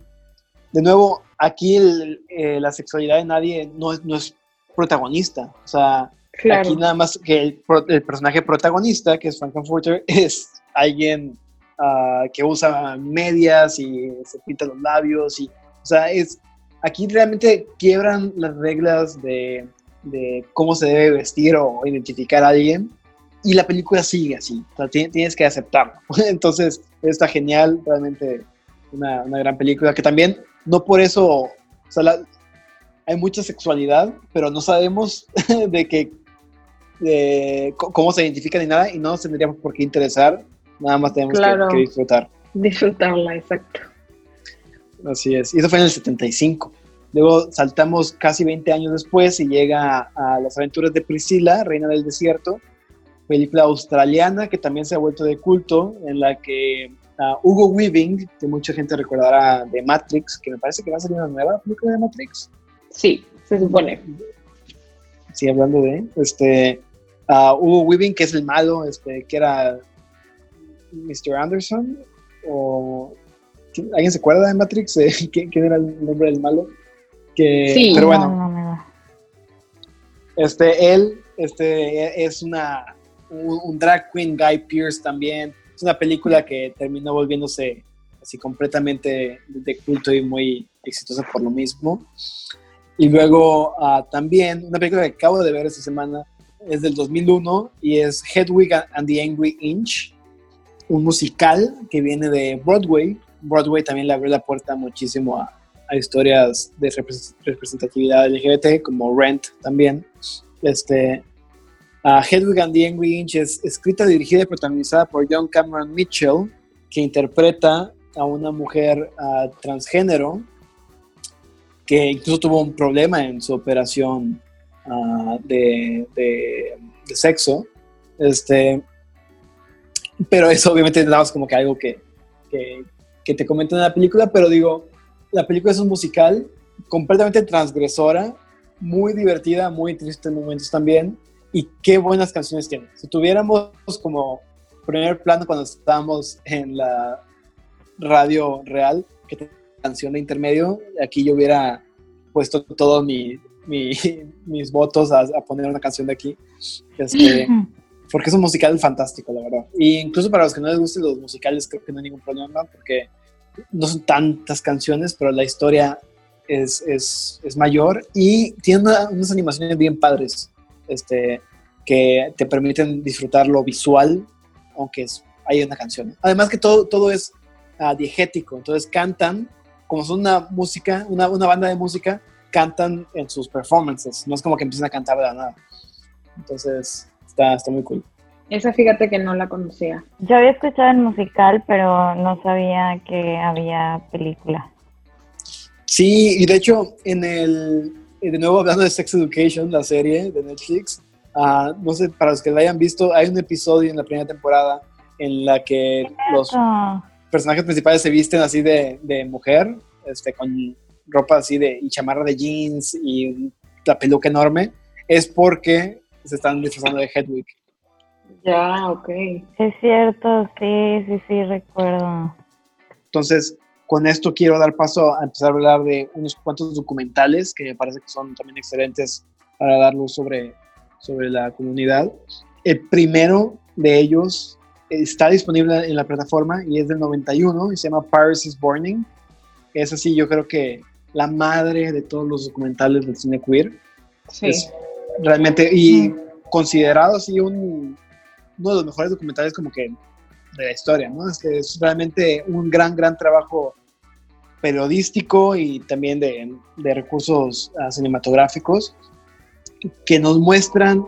de nuevo, aquí el- eh, la sexualidad de nadie no es, no es protagonista. O sea, Claro. aquí nada más que el, el personaje protagonista, que es Frankenfurter, es alguien ah, que usa medias y se pinta los labios. Y, o sea, es, aquí realmente quiebran las reglas de, de cómo se debe vestir o identificar a alguien. Y la película sigue así, o sea, ti- tienes que aceptarlo. Entonces, está genial, realmente una, una gran película que también, no por eso, o sea, la- hay mucha sexualidad, pero no sabemos de que de cómo se identifica ni nada y no nos tendríamos por qué interesar, nada más tenemos que- Claro. que, disfrutar. Disfrutarla, exacto. Así es. Y eso fue en el 75. Luego saltamos casi 20 años después y llega a Las aventuras de Priscila, Reina del Desierto, película australiana que también se ha vuelto de culto, en la que uh, Hugo Weaving, que mucha gente recordará de Matrix, que me parece que va a salir una nueva película de Matrix. Sí, se supone. Sí, hablando de este uh, Hugo Weaving, que es el malo, este, que era Mr. Anderson, o ¿alguien se acuerda de Matrix? ¿Quién, quién era el nombre del malo? Que, Sí. pero No, bueno, no me da. Este, él este, es una, un, drag queen, Guy Pierce también. Es una película que terminó volviéndose así completamente de culto y muy exitosa por lo mismo. Y luego ah, también una película que acabo de ver esta semana es del 2001 y es Hedwig and the Angry Inch, un musical que viene de Broadway. Broadway también le abrió la puerta muchísimo a, a historias de repres- representatividad LGBT, como Rent también. Este, ah, Hedwig and the Angry Inch es escrita, dirigida y protagonizada por John Cameron Mitchell, que interpreta a una mujer ah, transgénero que incluso tuvo un problema en su operación de, de- de sexo. Este, pero eso obviamente nada más como que algo que, que, que te comentan en la película, pero digo, la película es un musical completamente transgresora, muy divertida, muy triste en momentos también, y qué buenas canciones tiene. Si tuviéramos como primer plano cuando estábamos en la radio real, que canción de intermedio, aquí yo hubiera puesto todos mi, mi- mis votos a, a poner una canción de aquí. Este, porque es un musical fantástico, la verdad. Y incluso para los que no les gusten los musicales, creo que no hay ningún problema, porque no son tantas canciones, pero la historia es, es, es mayor y tiene una- unas animaciones bien padres este, que te permiten disfrutar lo visual, aunque es, hay una canción. Además que todo, todo es ah, diegético, entonces cantan, como son una música, una, una banda de música, cantan en sus performances, no es como que empiezan a cantar de la nada. Entonces, está, está muy cool. Esa fíjate que no la conocía. Yo había escuchado el musical, pero no sabía que había película. Sí, y de hecho, en el, de nuevo hablando de Sex Education, la serie de Netflix, ah, no sé, para los que la hayan visto, hay un episodio en la primera temporada en la que los Ah, personajes principales se visten así de, de mujer, este, con ropa así de, y chamarra de jeans y la peluca enorme, es porque se están disfrazando de Hedwig. Ya, ok. es cierto, sí, sí, sí, recuerdo. Entonces, con esto quiero dar paso a empezar a hablar de unos cuantos documentales que me parece que son también excelentes para dar luz sobre, sobre la comunidad. El primero de ellos está disponible en la plataforma y es del 91 y se llama Paris is Burning. Es así, yo creo que la madre de todos los documentales del cine queer. Sí. Es realmente, y considerado así un, uno de los mejores documentales como que de la historia, ¿no? Es, es realmente un gran, gran trabajo periodístico y también de, de recursos ah, cinematográficos que nos muestran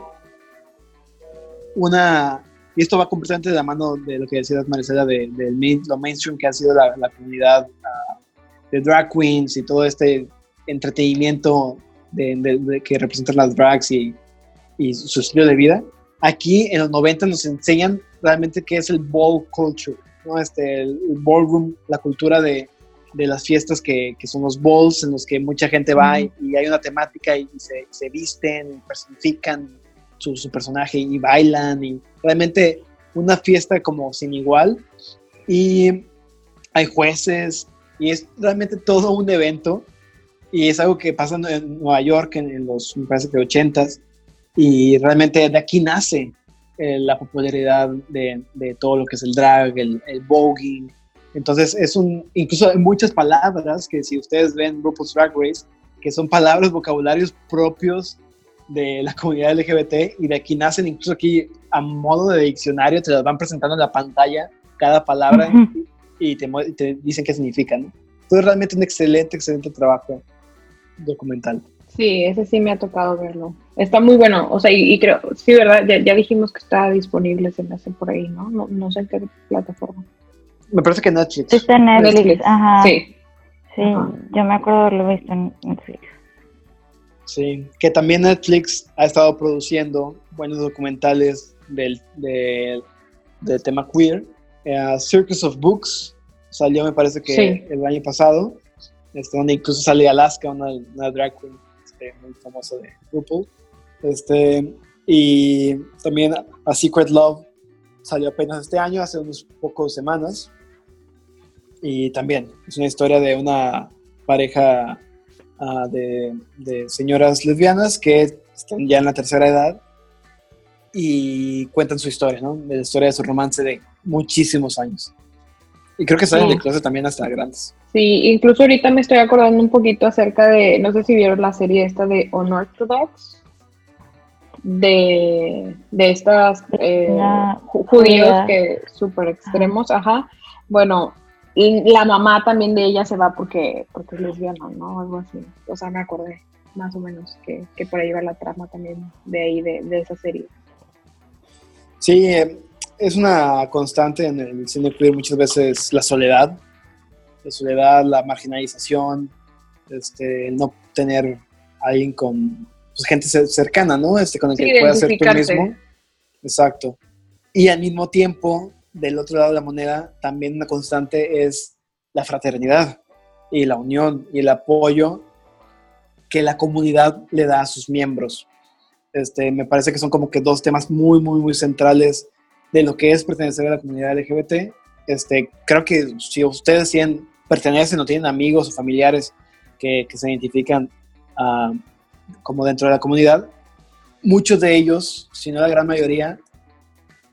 una, y esto va completamente de la mano de lo que decías Maricela, de, de lo mainstream que ha sido la, la comunidad ah, de drag queens y todo este entretenimiento de, de- de que representan las drags y, y su estilo de vida. Aquí en los 90 nos enseñan realmente qué es el ball culture, ¿no? este, el, el ballroom, la cultura de, de las fiestas que, que son los balls en los que mucha gente va y, y hay una temática y, se, se visten, personifican su, su personaje y bailan y realmente una fiesta como sin igual y hay jueces y es realmente todo un evento y es algo que pasa en- Nueva York en, en los, me parece que 80s y realmente de aquí nace eh, la popularidad de, de todo lo que es el drag, el, el voguing. Entonces es un, incluso hay muchas palabras que si ustedes ven RuPaul's Drag Race, que son palabras, vocabularios propios de la comunidad LGBT y de aquí nacen incluso aquí a modo de diccionario, te las van presentando en la pantalla cada palabra y te, dicen qué significa, ¿no? Entonces realmente un excelente, excelente trabajo documental. Sí, ese sí me ha tocado verlo. Está muy bueno, o sea, y, y creo, sí, ¿verdad? Ya, ya dijimos que está disponible, se me hace por ahí, ¿no? No, no sé en qué plataforma. Me parece que Netflix. Está en Netflix, Netflix. ajá. Sí, Sí, Ajá. yo me acuerdo de haberlo visto en Netflix. Sí, que también Netflix ha estado produciendo buenos documentales del, del, del tema queer. Eh, Circus of Books salió, me parece que Sí. el año pasado, este, donde incluso sale Alaska, una, una drag queen este, muy famosa de RuPaul. Este, y también A Secret Love salió apenas este año, hace unos pocos semanas. Y también es una historia de una pareja ah, de, de señoras lesbianas que están ya en la tercera edad y cuentan su historia, ¿no? La historia de su romance de muchísimos años. Y creo que salen Sí. de clase también hasta grandes. Sí, incluso ahorita me estoy acordando un poquito acerca de, no sé si vieron la serie esta de Unorthodox, de, de estas eh, La ju- judíos judía. que súper extremos, ajá. Bueno, y la mamá también de ella se va porque, porque es lesbiana, ¿no? Algo así. O sea, me acordé más o menos que, que por ahí va la trama también de ahí, de, de esa serie. Sí, eh, es una constante en el cine queer muchas veces la soledad, la soledad, la marginalización, este, el no tener a alguien con pues, gente cer- cercana, ¿no? Este, con el Sí, que puedas ser tú mismo. Exacto. Y al mismo tiempo, del otro lado de la moneda, también una constante es la fraternidad y la unión y el apoyo que la comunidad le da a sus miembros. Este, me parece que son como que dos temas muy, muy, muy centrales de lo que es pertenecer a la comunidad LGBT. Este, creo que si ustedes tienen, pertenecen o tienen amigos o familiares que, que se identifican ah, como dentro de la comunidad, muchos de ellos, si no la gran mayoría,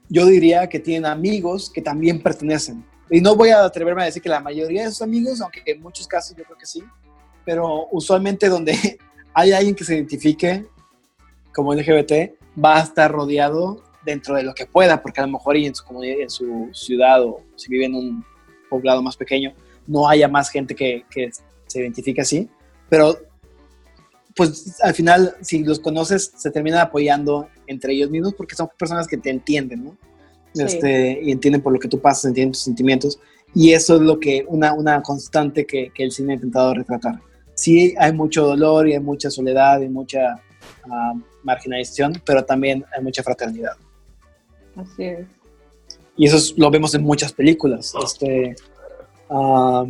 yo diría que tienen amigos que también pertenecen. Y no voy a atreverme a decir que la mayoría de sus amigos, aunque en muchos casos yo creo que sí, pero usualmente donde hay alguien que se identifique como LGBT, va a estar rodeado dentro de lo que pueda, porque a lo mejor y en su comunidad, en su ciudad o si vive en un poblado más pequeño, no haya más gente que, que se identifique así, pero pues al final, si los conoces, se terminan apoyando entre ellos mismos porque son personas que te entienden, ¿no? Sí. Este, y entienden por lo que tú pasas, entienden tus sentimientos, y eso es lo que, una, una constante que, que el cine ha intentado retratar. Sí hay mucho dolor y hay mucha soledad y mucha ah, marginalización, pero también hay mucha fraternidad. Así es. Y eso es- lo vemos en muchas películas. Este, ah,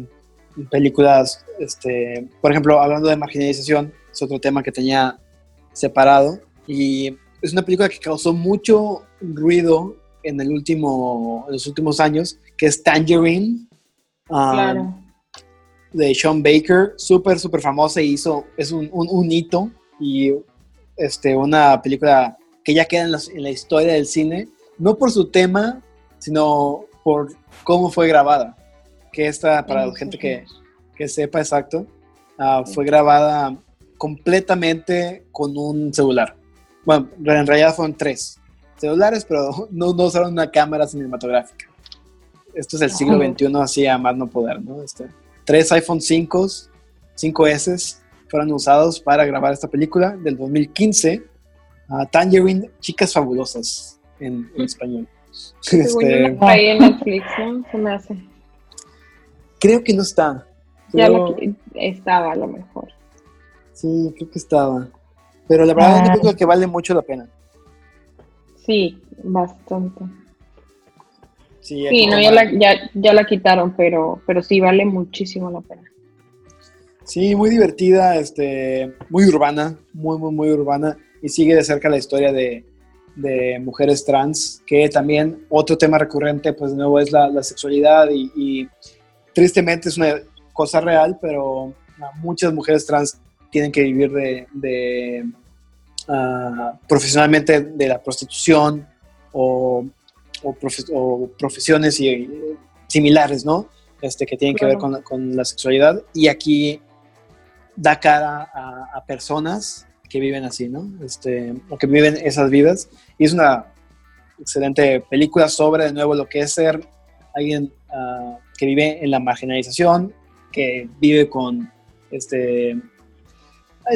películas, este, por ejemplo, hablando de marginalización, es otro tema que tenía separado. Y es una película que causó mucho ruido en, el último, en los últimos años, que es Tangerine. ah, Claro. de Sean Baker, súper, súper famosa y hizo, es un, un, un hito y este, una película que ya queda en la, en la historia del cine, no por su tema, sino por cómo fue grabada. Que esta, para la gente que, que sepa exacto, ah, fue grabada completamente con un celular. Bueno, en realidad fueron tres celulares, pero no, no usaron una cámara cinematográfica. Esto es el siglo. XXI, así a más no poder, ¿no? Este, tres iPhone 5, 5S fueron usados para grabar esta película del 2015, ah, Tangerine, Chicas Fabulosas, en, en español. Según Este, traí en Netflix, ¿no? Se me hace. creo que no está. Ya Creo- qui- estaba a lo mejor. Sí, creo que estaba. Pero la verdad es una Ah. película que vale mucho la pena. Sí, bastante. Sí, no, ya la, ya, ya la quitaron, pero, pero sí vale muchísimo la pena. Sí, muy divertida, este, muy urbana, muy, muy, muy urbana. Y sigue de cerca la historia de, de mujeres trans, que también otro tema recurrente, pues de nuevo, es la, la sexualidad. Y, y tristemente es una cosa real, pero ah, muchas mujeres trans tienen que vivir de, de, ah, profesionalmente de la prostitución o, o, profe- o profesiones y, similares, ¿no? Este, que tienen que ver con, la- con la sexualidad. Y aquí da cara a, a personas que viven así, ¿no? Este, o que viven esas vidas. Y es una excelente película sobre, de nuevo, lo que es ser alguien ah, que vive en la marginalización, que vive con, este,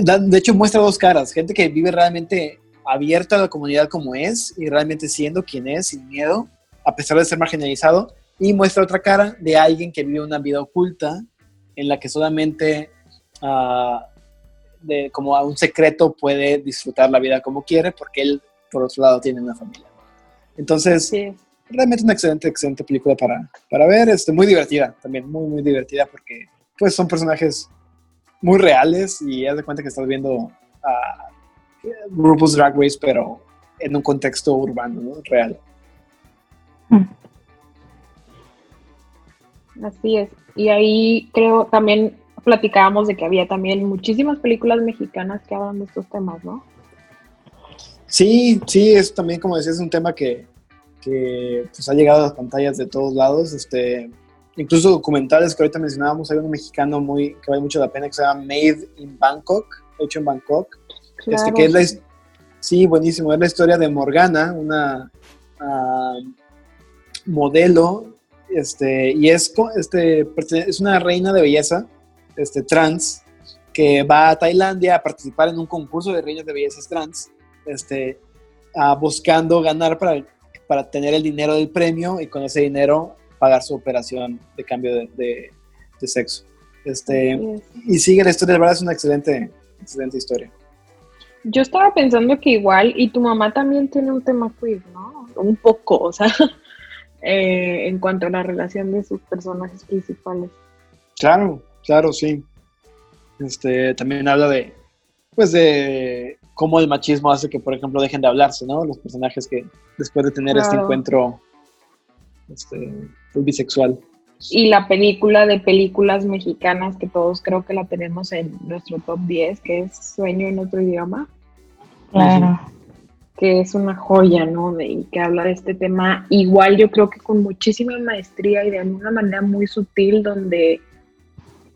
de hecho muestra dos caras, gente que vive realmente abierta a la comunidad como es y realmente siendo quien es, sin miedo, a pesar de ser marginalizado, y muestra otra cara de alguien que vive una vida oculta en la que solamente ah, de, como a un secreto puede disfrutar la vida como quiere, porque él, por otro lado, tiene una familia. Entonces, Sí, realmente una excelente, excelente película para, para ver, este, muy divertida también, muy, muy divertida porque pues son personajes muy reales y haz de cuenta que estás viendo a RuPaul's Drag Race, pero en un contexto urbano, ¿no? Real. Así es. Y ahí creo también platicábamos de que había también muchísimas películas mexicanas que hablan de estos temas, ¿no? Sí, sí, es también, como decías, es un tema que, que pues, ha llegado a las pantallas de todos lados. Este, incluso documentales que ahorita mencionábamos, hay uno mexicano muy, que vale mucho la pena que se llama Made in Bangkok, hecho en Bangkok. Este, que es la, sí, buenísimo, es la historia de Morgana, una ah, modelo, este, y es, este, es una reina de belleza este, trans que va a Tailandia a participar en un concurso de reinas de bellezas trans, este, ah, buscando ganar para, para tener el dinero del premio y con ese dinero pagar su operación de cambio de, de- de sexo. Este, y sigue la historia, de verdad es una excelente, excelente historia. Yo estaba pensando que igual, y tu mamá también tiene un tema queer, ¿no? Un poco, o sea, eh, en cuanto a la relación de sus personajes principales. Claro, claro, sí. Este, también habla de, pues, de cómo el machismo hace que, por ejemplo, dejen de hablarse, ¿no? Los personajes que después de tener este encuentro este, pues, bisexual. Y la película de películas mexicanas que todos creo que la tenemos en nuestro top 10, que es Sueño en otro idioma, Claro. que es una joya, ¿no? De, y que habla de este tema igual yo creo que con muchísima maestría y de una manera muy sutil donde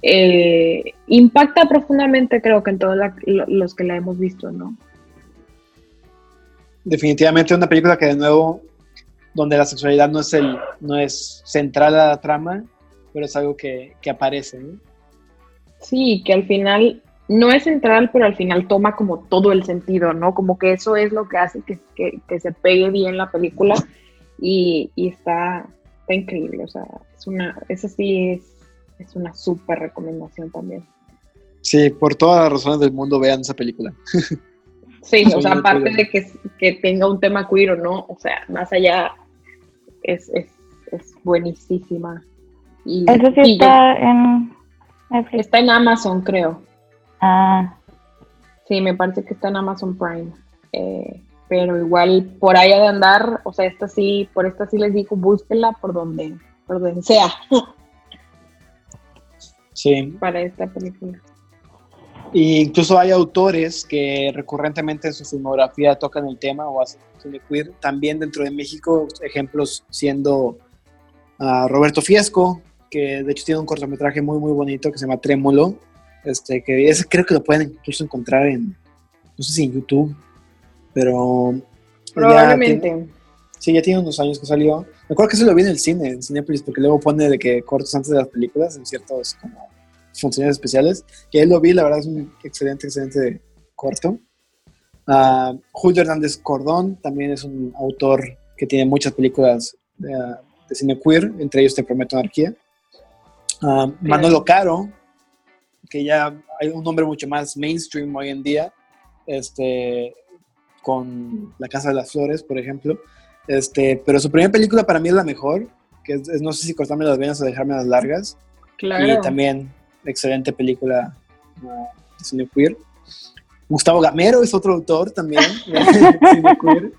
eh, impacta profundamente creo que en todos lo- los que la hemos visto, ¿no? Definitivamente una película que, de nuevo, donde la sexualidad no es, el, no es central a la trama, pero es algo que, que aparece, ¿no? Sí, que al final no es central, pero al final toma como todo el sentido, ¿no? Como que eso es lo que hace que, que- que se pegue bien la película y, y está, está increíble, o sea, es una, esa sí es, es una súper recomendación también. Sí, por todas las razones del mundo vean esa película. Sí, o sea, aparte de que, que tenga un tema queer o no, o sea, más allá es, es, es buenísima. Y, Eso sí y yo- está en Netflix. está en Amazon, creo. Ah, Sí, me parece que está en Amazon Prime. Eh, pero igual por ahí ha de andar, o sea, esta sí, por esta sí les digo, búsquenla por donde, por donde sea Sí, para esta película. E incluso hay autores que recurrentemente en su filmografía tocan el tema o hacen cine queer. También dentro de México, ejemplos siendo ah, Roberto Fiesco, que de hecho tiene un cortometraje muy, muy bonito que se llama Trémolo. Este, que ese creo que lo pueden incluso encontrar en, no sé si en YouTube, pero... ya Probablemente. tiene- sí, ya tiene unos años que salió. Me acuerdo que se lo vi en el cine, en Cinepolis, porque luego pone de que cortos antes de las películas en ciertos como funciones especiales. Que él lo vi, la verdad es un excelente, excelente corto. Ah, Julio Hernández Cordón también es un autor que tiene muchas películas de, de cine queer, entre ellos Te Prometo Anarquía. Ah, Manolo Caro, que ya hay un nombre mucho más mainstream hoy en día, este, con La Casa de las Flores, por ejemplo. Este, pero su primera película para mí es la mejor, que es, es no sé si cortarme las venas o dejarme las largas. Claro. Y también excelente película uh, de cine queer. Gustavo Gamero es otro autor también de cine queer.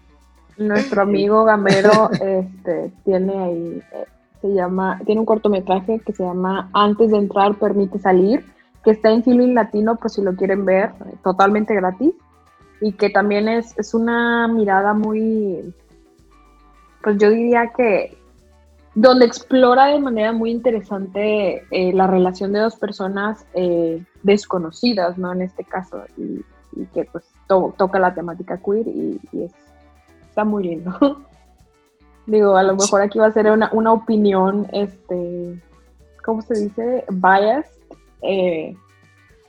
Nuestro amigo Gamero este, tiene ahí, eh, se llama, tiene un cortometraje que se llama Antes de entrar, permite salir, que está en Filmin Latino por si lo quieren ver, totalmente gratis, y que también es, es una mirada muy, pues yo diría que donde explora de manera muy interesante eh, la relación de dos personas eh, desconocidas, ¿no? En este caso, y, y que pues to- toca la temática queer y, es, está muy lindo. Digo, a lo mejor aquí va a ser una, una opinión, este, ¿cómo se dice? Bias, eh,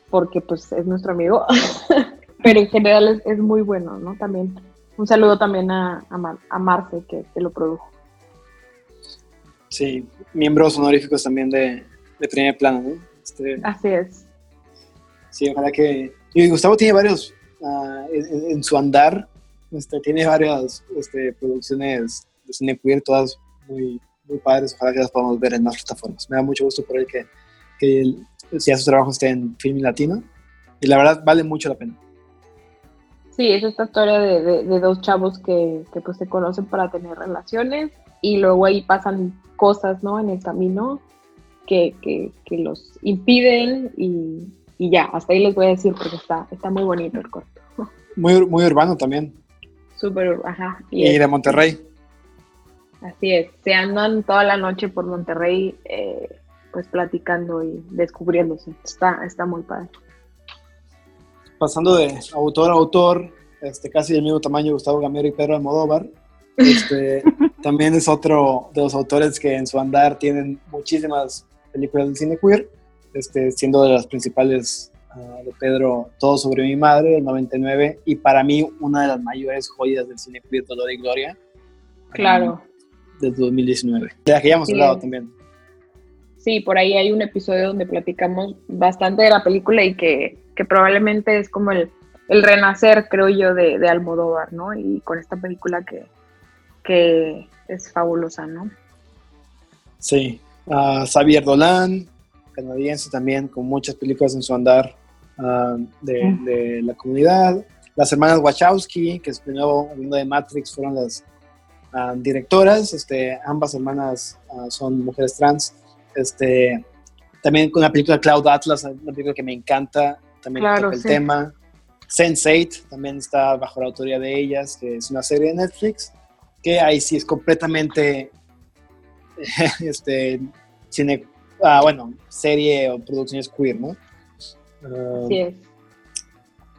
porque pues es nuestro amigo, pero en general es, es muy bueno, ¿no? También un saludo también a, a, Mar- a Marce que, que lo produjo. Sí, miembros honoríficos también de, de primer plano, ¿no? Este, Así es. Sí, ojalá que. Y Gustavo tiene varios ah, en, en su andar, este, tiene varias este, producciones de cine queer, todas muy, muy padres. Ojalá que las podamos ver en más plataformas. Me da mucho gusto por él que, que él, si su trabajo esté en film latino. Y la verdad, vale mucho la pena. Sí, es esta historia de, de- de dos chavos que, que, pues se conocen para tener relaciones y luego ahí pasan cosas, ¿no? En el camino que, que, que los impiden y, y ya, hasta ahí les voy a decir porque está, está muy bonito el corto. Muy, muy urbano también. Súper, ajá. Y, es- de Monterrey. Así es, se andan toda la noche por Monterrey eh, pues platicando y descubriéndose. Está, está muy padre. Pasando de autor a autor, este, casi del mismo tamaño, Gustavo Gamero y Pedro Almodóvar. Este, también es otro de los autores que en su andar tienen muchísimas películas del cine queer, este, siendo de las principales ah, de Pedro Todo sobre mi madre, del 99, y para mí una de las mayores joyas del cine queer, Dolor y Gloria, Claro. del 2019. De la que ya hemos Sí. hablado también. Sí, por ahí hay un episodio donde platicamos bastante de la película y que, que probablemente es como el, el renacer, creo yo, de, de Almodóvar, ¿no? Y con esta película que, que es fabulosa, ¿no? Sí. Ah, Xavier Dolan, canadiense también, con muchas películas en su andar ah, de, Mm. de la comunidad. Las hermanas Wachowski, que es primero hablando de Matrix, fueron las ah, directoras. Este, ambas hermanas ah, son mujeres trans. Este, también con la película Cloud Atlas, una película que me encanta, también Claro, toca el sí. tema. Sense8 también está bajo la autoría de ellas, que es una serie de Netflix, que ahí sí es completamente este, cine, ah, bueno, serie o producciones queer, ¿no? Ah, Así es.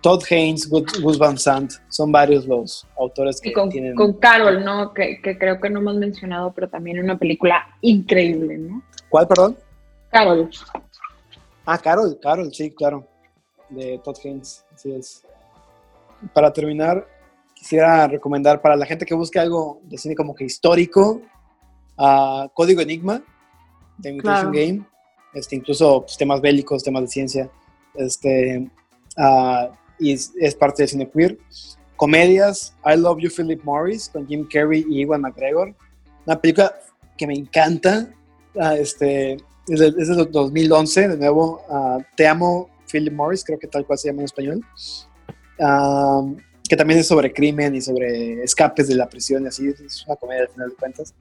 Todd Haynes, Gus Van Sant, son varios los autores que Y con, tienen... con Carol, ¿no? Que, que creo que no hemos mencionado, pero también una película increíble, ¿no? ¿Cuál, perdón? Carol. Ah, Carol, Carol, sí, claro, de Todd Haynes, así es. Para terminar, quisiera recomendar para la gente que busque algo de cine como que histórico, Código Enigma, de Imitation Claro. Game, este, incluso pues, temas bélicos, temas de ciencia, este, ah, y es, es parte de cine queer. Comedias, I Love You, Philip Morris, con Jim Carrey y Iwan McGregor. Una película que me encanta, ah, este, es de, es de 2011, de nuevo, ah, Te amo, Philip Morris, creo que tal cual se llama en español, Ah, que también es sobre crimen y sobre escapes de la prisión y así, es una comedia al final de cuentas.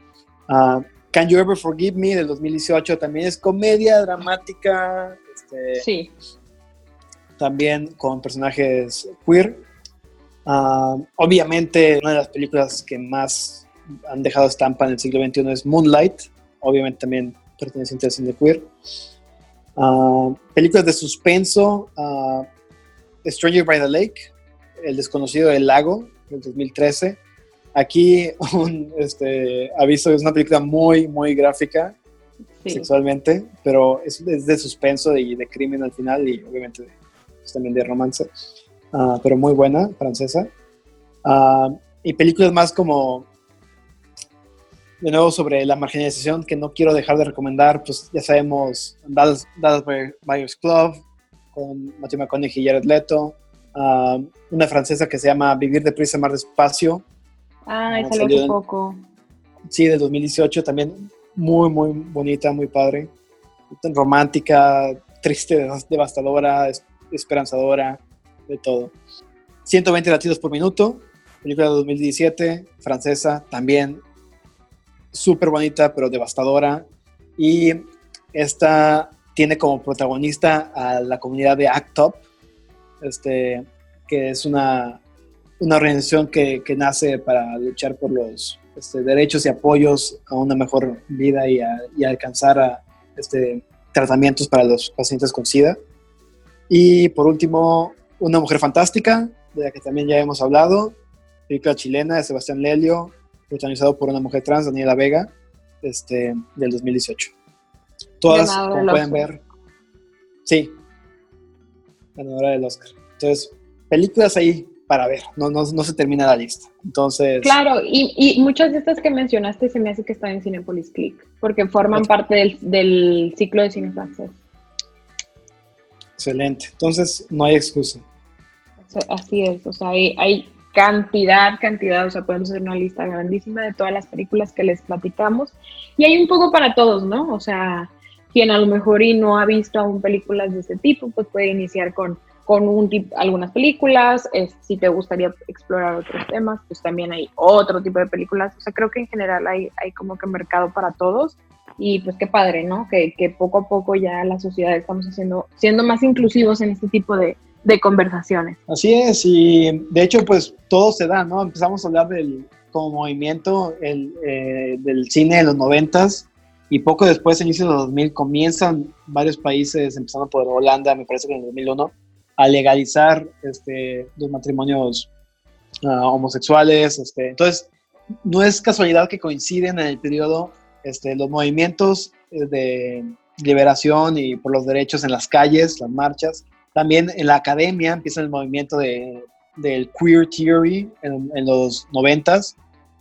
Ah, Can You Ever Forgive Me, del 2018, también es comedia dramática, este, Sí. También con personajes queer. Ah, obviamente, una de las películas que más han dejado estampa en el siglo XXI es Moonlight, obviamente también perteneciente al cine queer. Ah, películas de suspenso, ah, Stranger by the Lake, El desconocido del lago, del 2013. Aquí un este, aviso, es una película muy, muy gráfica sí. sexualmente, pero es, es de suspenso y de, crimen al final y obviamente pues, también de romance, Ah, pero muy buena, francesa. Ah, y películas más como, de nuevo, sobre la marginalización que no quiero dejar de recomendar, pues ya sabemos, Dallas, Dallas Buyers Club, con Matthew McConaughey y Jared Leto, Ah, una francesa que se llama Vivir deprisa, más despacio, Ah, salió salió hace poco. Sí, del 2018, también muy, muy bonita, muy padre. Romántica, triste, devastadora, es- esperanzadora, de todo. 120 latidos por minuto, película de 2017, francesa, también súper bonita, pero devastadora. Y esta tiene como protagonista a la comunidad de ACT UP, este, que es una, una organización que, que nace para luchar por los este, derechos y apoyos a una mejor vida y, a, y alcanzar a, este, tratamientos para los pacientes con SIDA. Y por último, Una mujer fantástica, de la que también ya hemos hablado, película chilena de Sebastián Lelio, protagonizado por una mujer trans, Daniela Vega, este, del 2018. Todas, Ganadora como pueden Oscar. ver, sí, ganadora del Oscar. Entonces, películas ahí para ver, no, no, no se termina la lista. Entonces, Claro, y, y muchas de estas que mencionaste se me hace que están en Cinepolis Click, porque forman parte del, del ciclo de cine francés. Excelente. Entonces, no hay excusa. Así es, o sea, hay, hay cantidad, cantidad, o sea, podemos hacer una lista grandísima de todas las películas que les platicamos. Y hay un poco para todos, ¿no? O sea, quien a lo mejor y no ha visto aún películas de este tipo, pues puede iniciar con, con un tip, algunas películas. si te gustaría explorar otros temas, pues también hay otro tipo de películas. O sea, creo que en general hay, hay como que mercado para todos. Y pues qué padre, ¿no? Que, poco a poco ya la sociedad estamos haciendo, siendo más inclusivos en este tipo de, conversaciones. Así es, y de hecho, pues todo se da, ¿no? Empezamos a hablar del como movimiento el, eh, del cine de los noventas y poco después, en inicio de los 2000, comienzan varios países, empezando por Holanda, me parece que en el 2001, a legalizar este, los matrimonios uh, homosexuales. Este. Entonces, no es casualidad que coinciden en el periodo este, los movimientos eh, de liberación y por los derechos en las calles, las marchas. También en la academia empieza el movimiento de, del queer theory en, en los noventas,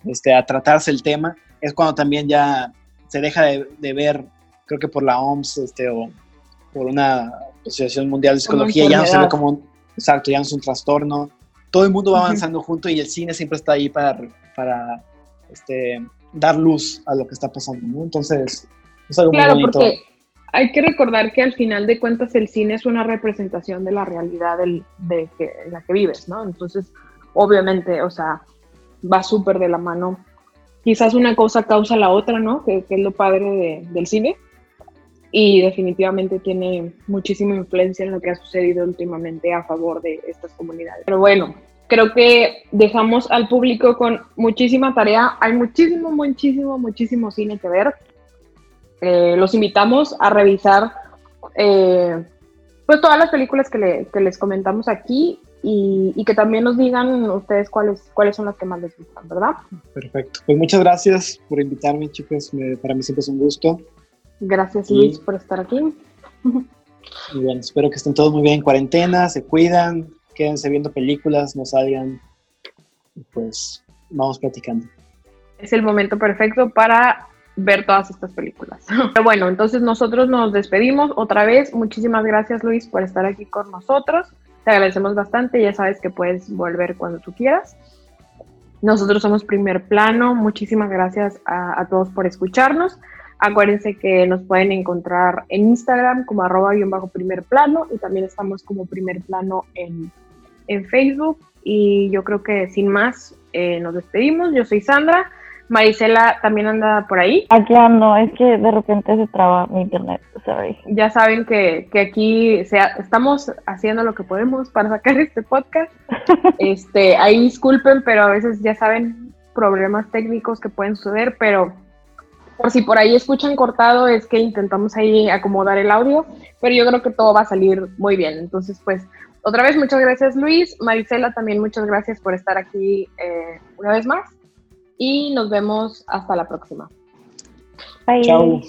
este, a tratarse el tema. Es cuando también ya se deja de, ver, creo que por la OMS este, o por una Asociación Mundial de Psicología, ya no se ve como un, exacto, ya no es un trastorno. Todo el mundo va avanzando junto y el cine siempre está ahí para, para este, dar luz a lo que está pasando, ¿no? Entonces, es algo claro, muy bonito. Porque hay que recordar que al final de cuentas el cine es una representación de la realidad del, de que, en la que vives, ¿no? Entonces, obviamente, o sea, va súper de la mano quizás una cosa causa la otra, ¿no? Que, es lo padre del cine. Y definitivamente tiene muchísima influencia en lo que ha sucedido últimamente a favor de estas comunidades. Pero bueno, creo que dejamos al público con muchísima tarea. Hay muchísimo, muchísimo, muchísimo cine que ver. Eh, los invitamos a revisar eh, pues todas las películas que, que les comentamos aquí y, que también nos digan ustedes cuáles, cuáles son las que más les gustan, ¿verdad? Perfecto. Pues muchas gracias por invitarme, chicos. para mí siempre es un gusto. Gracias, Luis, por estar aquí. Y bueno, espero que estén todos muy bien en cuarentena, se cuidan, quédense viendo películas, no salgan. Pues vamos platicando. Es el momento perfecto para ver todas estas películas. Pero bueno, entonces nosotros nos despedimos otra vez. Muchísimas gracias, Luis, por estar aquí con nosotros. Te agradecemos bastante, ya sabes que puedes volver cuando tú quieras. Nosotros somos Primer Plano, muchísimas gracias a, todos por escucharnos. Acuérdense que nos pueden encontrar en Instagram como arroba bajo primer plano y también estamos como primer plano en, en Facebook. Y yo creo que sin más eh, nos despedimos. Yo soy Sandra. Marisela también anda por ahí. Aquí ando, es que de repente se traba mi internet, sorry. Ya saben que, aquí sea, estamos haciendo lo que podemos para sacar este podcast. este, ahí disculpen, pero a veces ya saben problemas técnicos que pueden suceder, pero por si por ahí escuchan cortado es que intentamos ahí acomodar el audio, pero yo creo que todo va a salir muy bien. Entonces, pues, otra vez muchas gracias Luis, Marisela también muchas gracias por estar aquí eh, una vez más y nos vemos hasta la próxima. Bye. Chao.